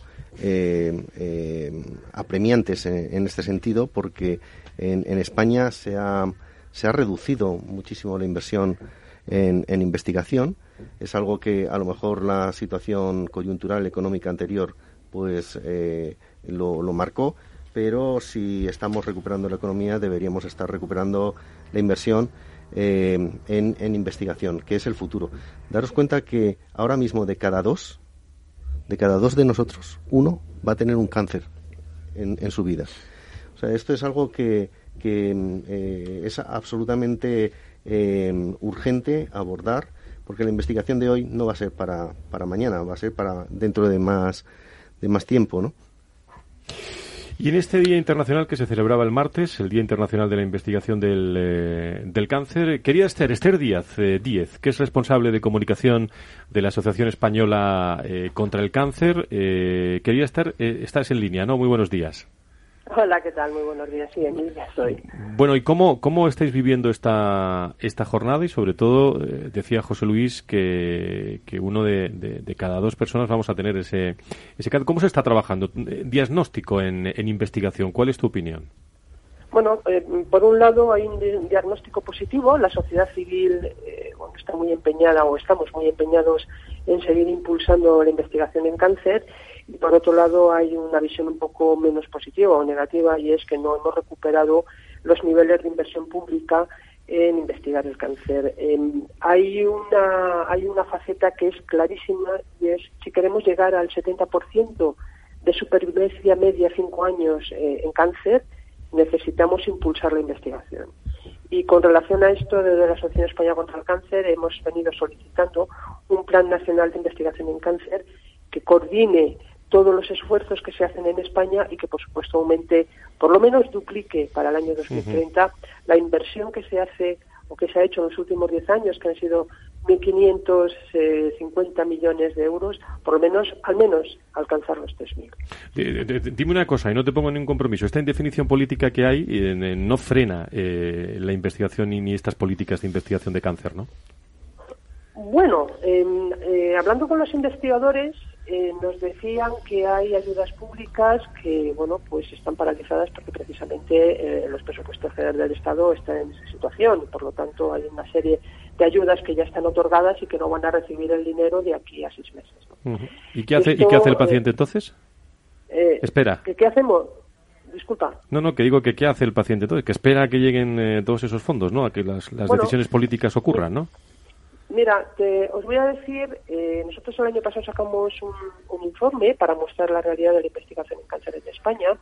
S5: apremiantes en, este sentido, porque en, España se ha, se ha reducido muchísimo la inversión en, investigación. Es algo que a lo mejor la situación coyuntural económica anterior pues eh, lo, marcó. pero si estamos recuperando la economía deberíamos estar recuperando la inversión eh, en, investigación, que es el futuro. Daros cuenta que ahora mismo de cada dos, de cada dos de nosotros, uno va a tener un cáncer en, su vida. O sea, esto es algo que, eh, es absolutamente eh, urgente abordar, porque la investigación de hoy no va a ser para, para mañana, va a ser para dentro de más, de más tiempo, ¿no?
S2: Y en este Día Internacional que se celebraba el martes, el Día Internacional de la Investigación del, eh, del Cáncer, quería estar Esther Díaz, eh, Díez, que es responsable de comunicación de la Asociación Española eh, contra el Cáncer. quería estar, estás en línea, ¿no? Muy buenos días.
S13: Hola, ¿qué tal? Muy buenos días. Sí, en línea estoy.
S2: Bueno, ¿y cómo, cómo estáis viviendo esta, esta jornada? Y sobre todo, eh, decía José Luis que, que uno de, de, cada dos personas vamos a tener ese, ese. ¿Cómo se está trabajando? Eh, diagnóstico en, en investigación. ¿Cuál es tu opinión?
S13: Bueno, eh, por un lado hay un diagnóstico positivo. La sociedad civil está muy empeñada o estamos muy empeñados en seguir impulsando la investigación en cáncer y por otro lado hay una visión un poco menos positiva o negativa y es que no hemos recuperado los niveles de inversión pública en investigar el cáncer. Em, hay una hay una faceta que es clarísima y es si queremos llegar al 70% de supervivencia media cinco años eh, en cáncer necesitamos impulsar la investigación. Y con relación a esto, desde la Asociación Española contra el Cáncer hemos venido solicitando un plan nacional de investigación en cáncer que coordine todos los esfuerzos que se hacen en España y que, por supuesto, aumente, por lo menos duplique para el año 2030 la inversión que se hace o que se ha hecho en los últimos 10 años, que han sido 1.550 millones de euros, por lo menos, al menos, alcanzar los 3.000.
S2: Dime una cosa, y no te pongo ningún compromiso. Esta indefinición política que hay no frena eh, la investigación ni estas políticas de investigación de cáncer, ¿no?
S13: Bueno, em, eh, hablando con los investigadores, eh, nos decían que hay ayudas públicas que, bueno, pues están paralizadas porque precisamente eh, los presupuestos generales del Estado están en esa situación. Por lo tanto, hay una serie de ayudas que ya están otorgadas y que no van a recibir el dinero de aquí a seis meses.
S2: ¿Y, qué hace, ¿Y qué hace el paciente entonces? espera.
S13: ¿Qué hacemos? Disculpa.
S2: No, no, que digo que qué hace el paciente entonces, que espera a que lleguen todos esos fondos, ¿no? A que las, decisiones políticas ocurran, ¿no?
S13: Mira, os voy a decir, eh, nosotros el año pasado sacamos un, informe para mostrar la realidad de la investigación en cáncer en España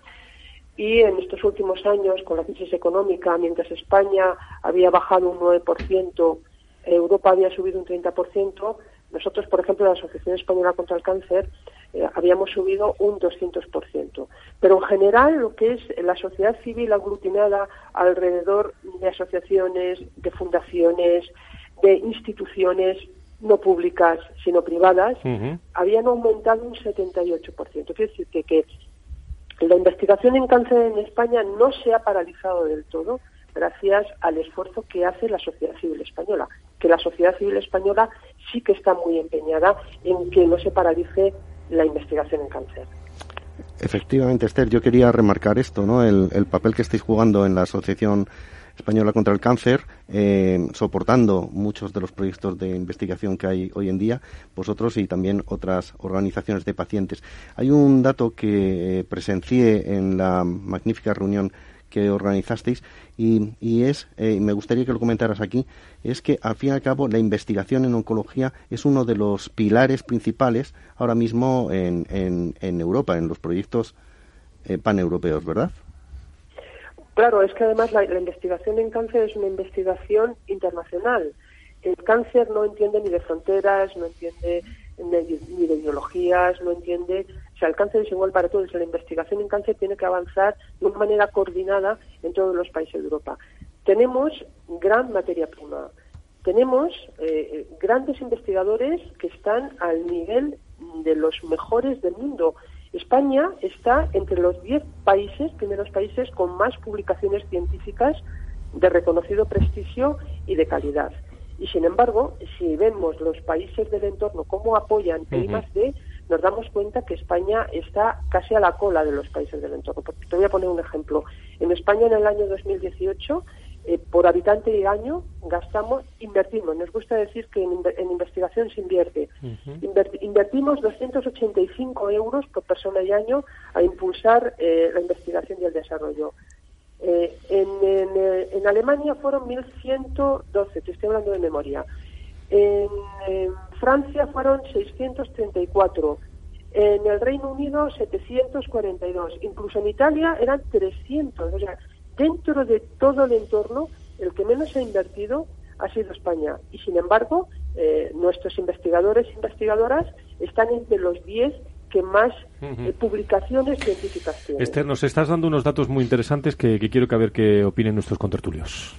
S13: y en estos últimos años, con la crisis económica, mientras España había bajado un 9%, Europa había subido un 30%, nosotros, por ejemplo, la Asociación Española contra el Cáncer, eh, habíamos subido un 200%. Pero en general, lo que es la sociedad civil aglutinada alrededor de asociaciones, de fundaciones, de instituciones no públicas, sino privadas, habían aumentado un 78%. Quiere decir que, que la investigación en cáncer en España no se ha paralizado del todo gracias al esfuerzo que hace la sociedad civil española, que la sociedad civil española sí que está muy empeñada en que no se paralice la investigación en cáncer.
S5: Efectivamente, Esther, yo quería remarcar esto, ¿no? El, el papel que estáis jugando en la Asociación Española contra el Cáncer, eh, soportando muchos de los proyectos de investigación que hay hoy en día, vosotros y también otras organizaciones de pacientes. Hay un dato que eh, presencié en la magnífica reunión que organizasteis y, y es, eh, me gustaría que lo comentaras aquí, es que al fin y al cabo la investigación en oncología es uno de los pilares principales ahora mismo en, en, en Europa, en los proyectos paneuropeos, ¿verdad?
S13: Claro, es que además la, investigación en cáncer es una investigación internacional. El cáncer no entiende ni de fronteras, no entiende ni de ideologías, no entiende. O sea, el cáncer es igual para todos. La investigación en cáncer tiene que avanzar de una manera coordinada en todos los países de Europa. Tenemos gran materia prima. Tenemos eh, grandes investigadores que están al nivel de los mejores del mundo España está entre los 10 países, primeros países, con más publicaciones científicas de reconocido prestigio y de calidad. Y sin embargo, si vemos los países del entorno cómo apoyan el nos damos cuenta que España está casi a la cola de los países del entorno. te voy a poner un ejemplo. En España, en el año 2018, eh, por habitante y año gastamos, invertimos. Nos gusta decir que en, investigación se invierte. invertimos 285 euros por persona y año a impulsar eh, la investigación y el desarrollo. Eh, en, en, Alemania fueron 1.112, te estoy hablando de memoria. En, Francia fueron 634. En el Reino Unido 742. Incluso en Italia eran 300. O sea, dentro de todo el entorno, el que menos ha invertido ha sido España. Y sin embargo, eh, nuestros investigadores e investigadoras están entre los 10 que más eh, publicaciones científicas tienen.
S2: Esther, nos estás dando unos datos muy interesantes que, quiero que a ver qué opinen nuestros contertulios.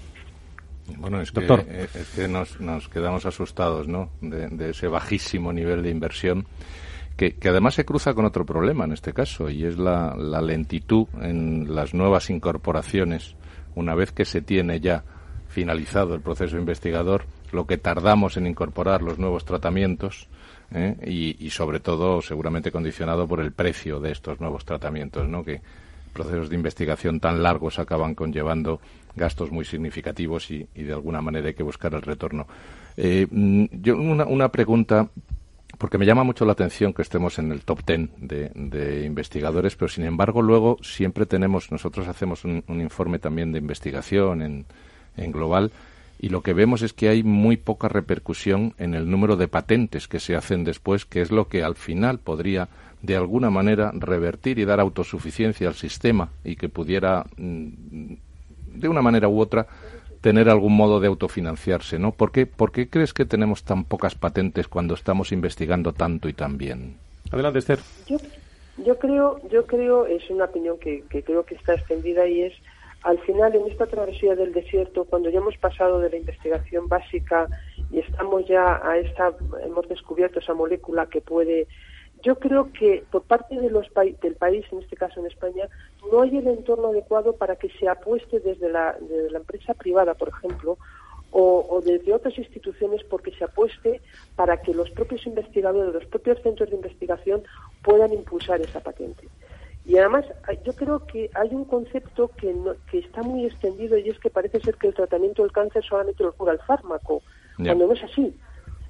S4: Bueno, es Doctor. que, eh, nos, quedamos asustados ¿no? de, ese bajísimo nivel de inversión que, además se cruza con otro problema en este caso, y es la, lentitud en las nuevas incorporaciones. Una vez que se tiene ya finalizado el proceso investigador, lo que tardamos en incorporar los nuevos tratamientos ¿eh? y, sobre todo seguramente condicionado por el precio de estos nuevos tratamientos, ¿no? que procesos de investigación tan largos acaban conllevando gastos muy significativos y, de alguna manera hay que buscar el retorno. Eh, mm, yo una, una pregunta porque me llama mucho la atención que estemos en el top ten de, investigadores, pero sin embargo luego siempre tenemos, nosotros hacemos un, informe también de investigación en, global y lo que vemos es que hay muy poca repercusión en el número de patentes que se hacen después, que es lo que al final podría de alguna manera revertir y dar autosuficiencia al sistema y que pudiera mm, de una manera u otra tener algún modo de autofinanciarse, ¿no? ¿Por qué, ¿Por qué crees que tenemos tan pocas patentes cuando estamos investigando tanto y tan bien?
S2: Adelante, Esther.
S13: Yo, yo creo, yo creo, es una opinión que, que creo que está extendida y es, al final, en esta travesía del desierto, cuando ya hemos pasado de la investigación básica y estamos ya a esta, hemos descubierto esa molécula que puede yo creo que por parte de los del país, en este caso en España, no hay el entorno adecuado para que se apueste desde la, la empresa privada, por ejemplo, o, desde otras instituciones porque se apueste para que los propios investigadores, los propios centros de investigación puedan impulsar esa patente. Y además, yo creo que hay un concepto que, que está muy extendido y es que parece ser que el tratamiento del cáncer solamente lo cura el fármaco, cuando no es así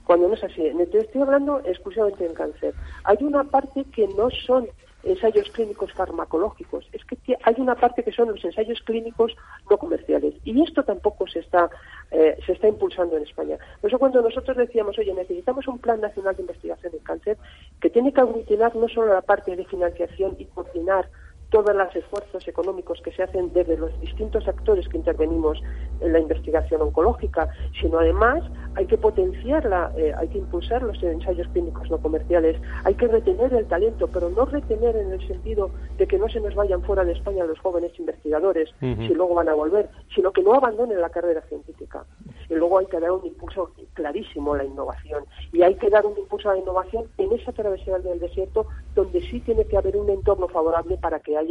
S13: cuando no es así. Estoy hablando exclusivamente del cáncer. Hay una parte que no son ensayos clínicos farmacológicos, es que hay una parte que son los ensayos clínicos no comerciales y esto tampoco se está eh, se está impulsando en España. Por eso cuando nosotros decíamos, oye, necesitamos un plan nacional de investigación en cáncer que tiene que aglutinar no solo la parte de financiación y coordinar todos los esfuerzos económicos que se hacen desde los distintos actores que intervenimos en la investigación oncológica, sino además hay que potenciarla, eh, hay que impulsar los ensayos clínicos no comerciales, hay que retener el talento, pero no retener en el sentido de que no se nos vayan fuera de España los jóvenes investigadores si luego van a volver, sino que no abandonen la carrera científica. Y luego hay que dar un impulso clarísimo a la innovación. Y hay que dar un impulso a la innovación en esa travesía del desierto donde sí tiene que haber un entorno favorable para que haya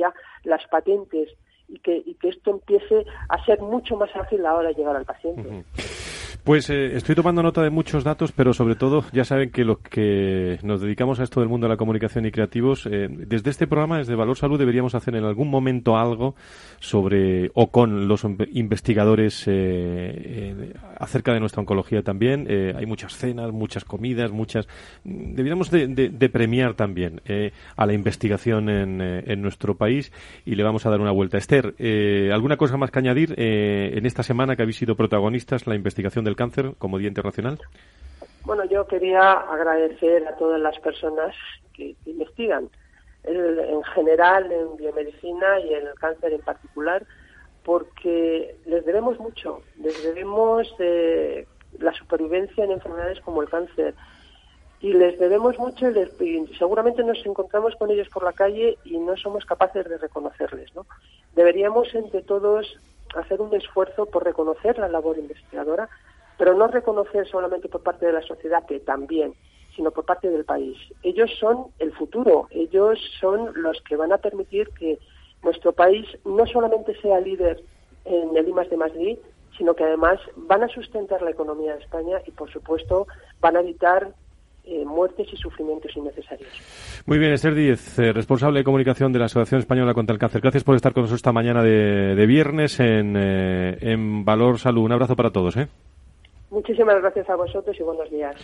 S13: las patentes y que, y que esto empiece a ser mucho más ágil a la hora de llegar al paciente.
S2: Pues eh, estoy tomando nota de muchos datos, pero sobre todo ya saben que los que nos dedicamos a esto del mundo de la comunicación y creativos, eh, desde este programa, desde Valor Salud, deberíamos hacer en algún momento algo sobre o con los investigadores eh, acerca de nuestra oncología también. hay muchas cenas, muchas comidas, muchas. Deberíamos de, premiar también a la investigación en, en, nuestro país y le vamos a dar una vuelta. Esther, ¿alguna cosa más que añadir en esta semana que habéis sido protagonistas la investigación de cáncer como Día Internacional?
S13: Bueno, yo quería agradecer a todas las personas que, investigan, en general en biomedicina y en el cáncer en particular, porque les debemos mucho, les debemos de la supervivencia en enfermedades como el cáncer y les debemos mucho y, seguramente nos encontramos con ellos por la calle y no somos capaces de reconocerles. ¿no? Deberíamos entre todos hacer un esfuerzo por reconocer la labor investigadora, pero no reconocer solamente por parte de la sociedad, que también, sino por parte del país. Ellos son el futuro, ellos son los que van a permitir que nuestro país no solamente sea líder en el IMAS de Madrid, sino que además van a sustentar la economía de España y, por supuesto, van a evitar eh, muertes y sufrimientos innecesarios.
S2: Muy bien, Esther Díez, eh, responsable de comunicación de la Asociación Española contra el Cáncer. Gracias por estar con nosotros esta mañana de, viernes en, eh, en Valor Salud. Un abrazo para todos. ¿eh?
S13: Muchísimas gracias a vosotros y buenos días.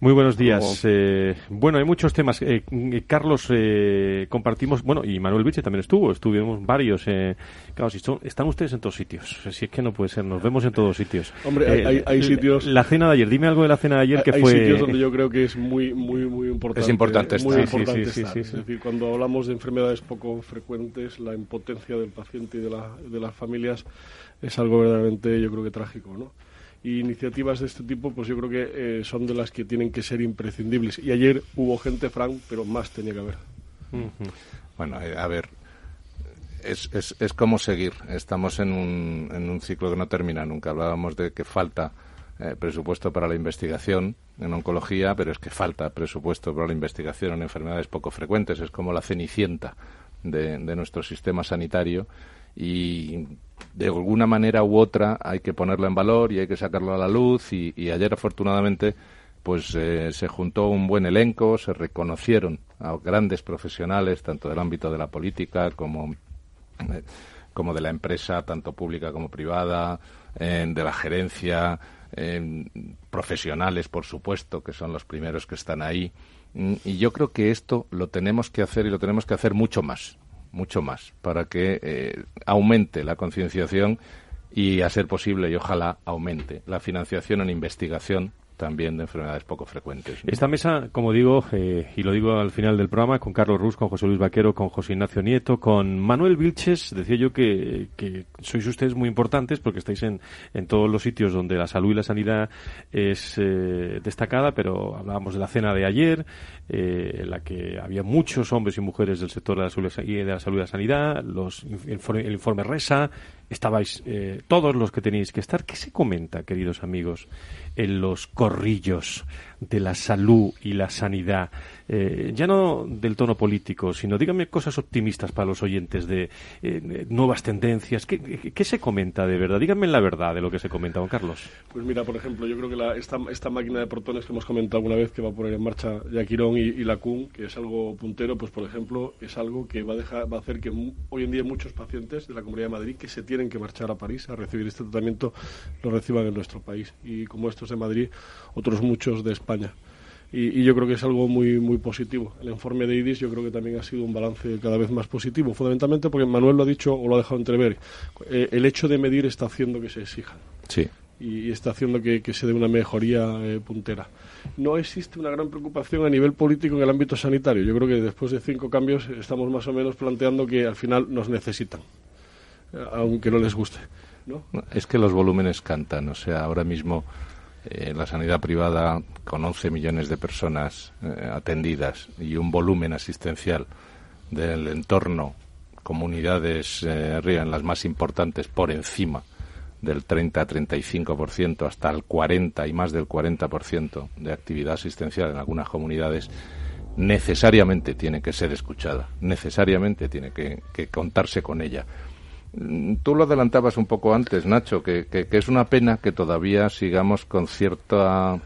S2: Muy buenos días. Eh, bueno, hay muchos temas. Eh, Carlos, eh, compartimos, bueno, y Manuel Viche también estuvo, estuvimos varios. claro, si están ustedes en todos sitios. Si es que no puede ser, nos vemos en todos sitios.
S3: Hombre, hay, sitios.
S2: La cena de ayer, dime algo de la cena de ayer que fue.
S3: Hay sitios donde yo creo que es muy, muy, muy importante.
S4: Es importante
S3: estar. Muy importante estar. Es decir, cuando hablamos de enfermedades poco frecuentes, la impotencia del paciente y de, la, de las familias es algo verdaderamente, yo creo que trágico, ¿no? Y iniciativas de este tipo, pues yo creo que eh, son de las que tienen que ser imprescindibles. Y ayer hubo gente, Frank, pero más tenía que haber.
S4: Bueno, eh, a ver, es, es, es como seguir. Estamos en un, en un ciclo que no termina nunca. Hablábamos de que falta eh, presupuesto para la investigación en oncología, pero es que falta presupuesto para la investigación en enfermedades poco frecuentes. Es como la cenicienta de, de nuestro sistema sanitario y de alguna manera u otra hay que ponerlo en valor y hay que sacarlo a la luz y, ayer afortunadamente pues eh, se juntó un buen elenco, se reconocieron a grandes profesionales tanto del ámbito de la política como eh, como de la empresa, tanto pública como privada, de la gerencia, profesionales, por supuesto, que son los primeros que están ahí. Mm, y yo creo que esto lo tenemos que hacer y lo tenemos que hacer mucho más mucho más, para que eh, aumente la concienciación y, a ser posible, y ojalá aumente la financiación en investigación también de enfermedades poco frecuentes.
S2: Esta mesa, como digo, eh, y lo digo al final del programa, con Carlos Rus, con José Luis Vaquero, con José Ignacio Nieto, con Manuel Vilches, decía yo que, sois ustedes muy importantes porque estáis en, en, todos los sitios donde la salud y la sanidad es eh, destacada, pero hablábamos de la cena de ayer, eh, en la que había muchos hombres y mujeres del sector de la salud y, de la, salud y la sanidad, los, el informe RESA, estabais todos los que tenéis que estar. ¿Qué se comenta, queridos amigos, en los corrillos de la salud y la sanidad, eh, ya no del tono político, sino díganme cosas optimistas para los oyentes de eh, nuevas tendencias. ¿Qué, se comenta de verdad? Díganme la verdad de lo que se comenta, Juan Carlos.
S3: Pues mira, por ejemplo, yo creo que esta, esta, máquina de protones que hemos comentado alguna vez que va a poner en marcha Yaquirón y, y la que es algo puntero, pues por ejemplo, es algo que va a, dejar, va a hacer que hoy en día muchos pacientes de la Comunidad de Madrid que se tienen que marchar a París a recibir este tratamiento lo reciban en nuestro país. Y como estos de Madrid, otros muchos de España. Y, yo creo que es algo muy muy positivo. El informe de IDIS yo creo que también ha sido un balance cada vez más positivo, fundamentalmente porque Manuel lo ha dicho o lo ha dejado entrever. Eh, el hecho de medir está haciendo que se exija.
S4: Sí.
S3: Y, está haciendo que, se dé una mejoría eh, puntera. No existe una gran preocupación a nivel político en el ámbito sanitario. Yo creo que después de cinco cambios estamos más o menos planteando que al final nos necesitan, eh, aunque no les guste. ¿no?
S4: Es que los volúmenes cantan. O sea, ahora mismo en la sanidad privada con 11 millones de personas eh, atendidas y un volumen asistencial del entorno, comunidades eh, en las más importantes por encima del 30-35% hasta el 40 y más del 40% de actividad asistencial en algunas comunidades, necesariamente tiene que ser escuchada, necesariamente tiene que contarse con ella. Tú lo adelantabas un poco antes, Nacho, que, es una pena que todavía sigamos con cierta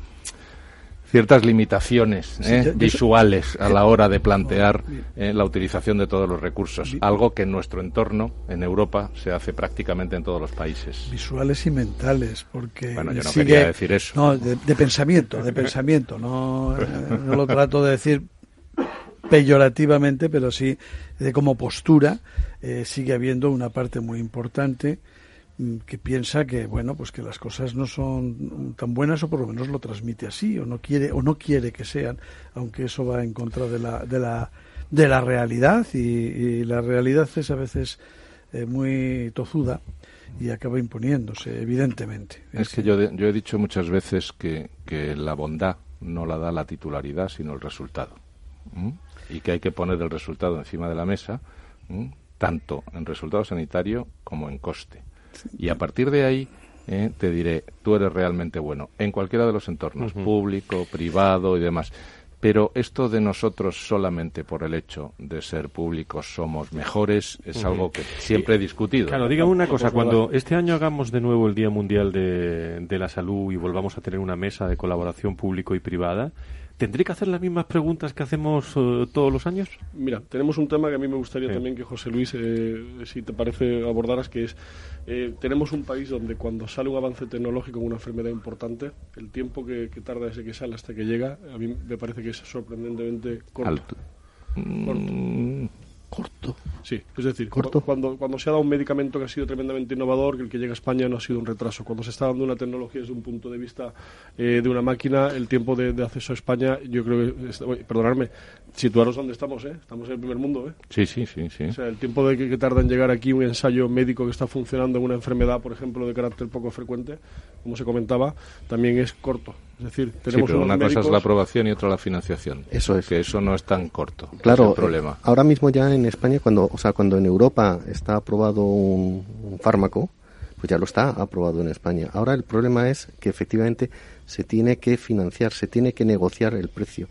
S4: ciertas limitaciones ¿eh? visuales a la hora de plantear eh, la utilización de todos los recursos, algo que en nuestro entorno, en Europa, se hace prácticamente en todos los países.
S6: Visuales y mentales, porque
S4: bueno, yo no quería decir eso.
S6: No, de, pensamiento, de pensamiento, no, no lo trato de decir peyorativamente, pero sí de como postura eh, sigue habiendo una parte muy importante mm, que piensa que bueno pues que las cosas no son tan buenas o por lo menos lo transmite así o no quiere o no quiere que sean aunque eso va en contra de la de la de la realidad y, la realidad es a veces eh, muy tozuda y acaba imponiéndose evidentemente.
S4: Es, que yo, yo he dicho muchas veces que, que la bondad no la da la titularidad sino el resultado y que hay que poner el resultado encima de la mesa tanto en resultado sanitario como en coste. Y a partir de ahí eh, te diré, tú eres realmente bueno en cualquiera de los entornos, público, privado y demás. Pero esto de nosotros solamente por el hecho de ser públicos somos mejores es algo que siempre he discutido.
S2: Claro, dígame una cosa, cuando este año hagamos de nuevo el Día Mundial de, de la Salud y volvamos a tener una mesa de colaboración público y privada, ¿Tendré que hacer las mismas preguntas que hacemos eh, todos los años?
S3: Mira, tenemos un tema que a mí me gustaría también que José Luis, eh, si te parece, abordaras, que es, eh, tenemos un país donde cuando sale un avance tecnológico en una enfermedad importante, el tiempo que, tarda desde que sale hasta que llega, a mí me parece que es sorprendentemente corto.
S4: Mm, corto.
S3: Sí, es decir, ¿Corto? Cuando, cuando se ha dado un medicamento que ha sido tremendamente innovador, que el que llega a España no ha sido un retraso. Cuando se está dando una tecnología desde un punto de vista eh, de una máquina, el tiempo de, acceso a España, yo creo que, perdonadme, situaros donde estamos, ¿eh? Estamos en el primer mundo, ¿eh?
S4: Sí, sí, sí, sí.
S3: O sea, el tiempo de que, tarda en llegar aquí un ensayo médico que está funcionando en una enfermedad, por ejemplo, de carácter poco frecuente, como se comentaba, también es corto. Es decir, tenemos
S4: sí, pero una cosa es la aprobación y otra la financiación.
S5: Eso es.
S4: Que eso no es tan corto.
S5: Claro.
S4: el problema.
S5: ahora mismo ya en España, cuando, o sea, cuando en Europa está aprobado un, fármaco, pues ya lo está aprobado en España. Ahora el problema es que efectivamente se tiene que financiar, se tiene que negociar el precio.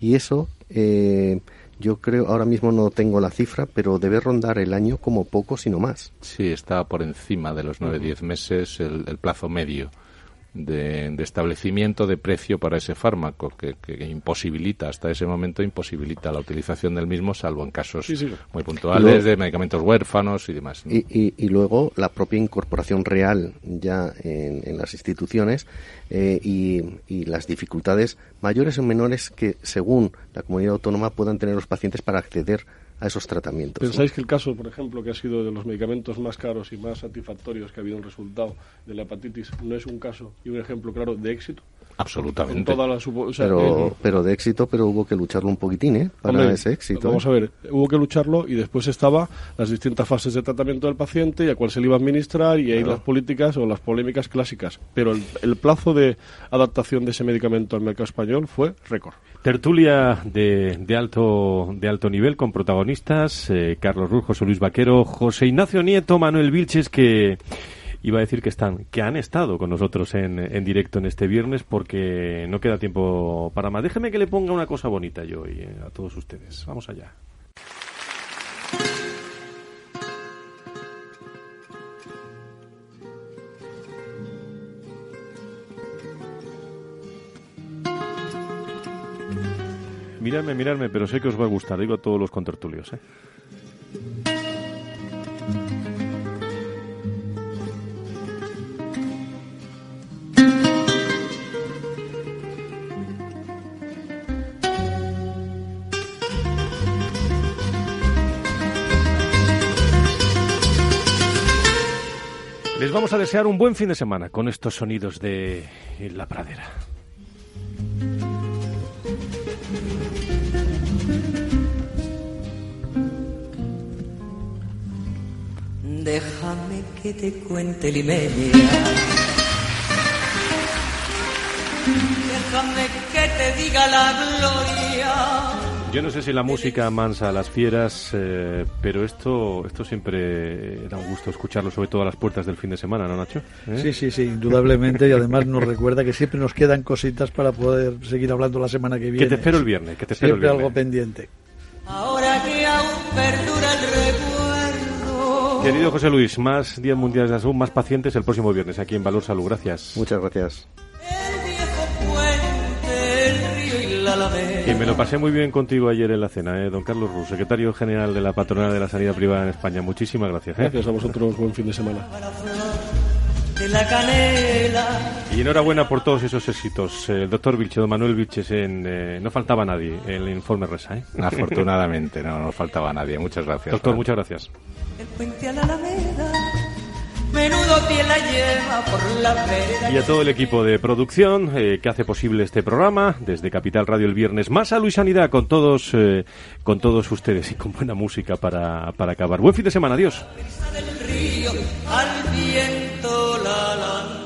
S5: Y eso, eh, yo creo, ahora mismo no tengo la cifra, pero debe rondar el año como poco, sino más.
S4: Sí, está por encima de los nueve, diez meses el plazo medio de, establecimiento de precio para ese fármaco, que, imposibilita, hasta ese momento imposibilita la utilización del mismo, salvo en casos muy puntuales de medicamentos huérfanos y demás.
S5: Y, y, luego la propia incorporación real ya en, las instituciones eh, y, y las dificultades mayores o menores que, según la comunidad autónoma, puedan tener los pacientes para acceder a esos tratamientos.
S3: ¿Pensáis que el caso, por ejemplo, que ha sido de los medicamentos más caros y más satisfactorios que ha habido un resultado de la hepatitis, no es un caso y un ejemplo claro de éxito?
S4: Absolutamente.
S5: pero, pero de éxito, pero hubo que lucharlo un poquitín, ¿eh? Para ese éxito.
S3: Vamos
S5: ¿eh?
S3: a ver, hubo que lucharlo y después estaba las distintas fases de tratamiento del paciente y a cuál se le iba a administrar y ahí las políticas o las polémicas clásicas. Pero el, plazo de adaptación de ese medicamento al mercado español fue récord.
S2: Tertulia de, de, alto, de alto nivel con protagonistas, eh, Carlos Ruz, José Luis Vaquero, José Ignacio Nieto, Manuel Vilches, que iba a decir que están, que han estado con nosotros en, en directo en este viernes porque no queda tiempo para más. Déjeme que le ponga una cosa bonita yo y eh, a todos ustedes. Vamos allá. Miradme, miradme, pero sé que os va a gustar, digo a todos los contertulios, ¿eh? Vamos a desear un buen fin de semana con estos sonidos de la pradera.
S14: Déjame que te cuente Limeña. Déjame que te diga la gloria
S2: yo no sé si la música mansa a las fieras, eh, pero esto, esto siempre era un gusto escucharlo, sobre todo a las puertas del fin de semana, ¿no, Nacho?
S6: ¿Eh? Sí, sí, sí, indudablemente, y además nos recuerda que siempre nos quedan cositas para poder seguir hablando la semana que viene.
S2: Que te espero el viernes, que te espero
S6: siempre
S2: el
S6: algo pendiente.
S14: Ahora que aún perdura el recuerdo.
S2: Querido José Luis, más días mundiales de salud, más pacientes el próximo viernes aquí en Valor Salud. Gracias.
S5: Muchas gracias.
S2: Y me lo pasé muy bien contigo ayer en la cena, ¿eh? don Carlos Ruz, secretario general de la Patronal de la Sanidad Privada en España. Muchísimas gracias. ¿eh?
S3: Gracias a vosotros, buen fin de semana.
S2: Y enhorabuena por todos esos éxitos. El doctor Vilche, don Manuel Vilches, en, eh, no faltaba nadie en el informe RESA. ¿eh?
S4: Afortunadamente, no nos faltaba nadie. Muchas gracias.
S2: Doctor, muchas gracias.
S14: El puente a la Alameda menudo pie la lleva por la vereda.
S2: Y a todo el equipo de producción eh, que hace posible este programa, desde Capital Radio el viernes, más a Luis Sanidad con todos, eh, con todos ustedes y con buena música para, para acabar. Buen fin de semana, adiós.
S14: al viento la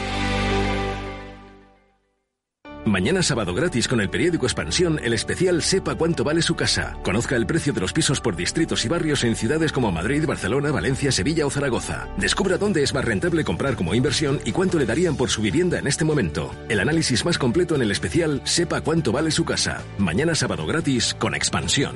S15: Mañana sábado gratis con el periódico Expansión, el especial Sepa cuánto vale su casa. Conozca el precio de los pisos por distritos y barrios en ciudades como Madrid, Barcelona, Valencia, Sevilla o Zaragoza. Descubra dónde es más rentable comprar como inversión y cuánto le darían por su vivienda en este momento. El análisis más completo en el especial Sepa cuánto vale su casa. Mañana sábado gratis con Expansión.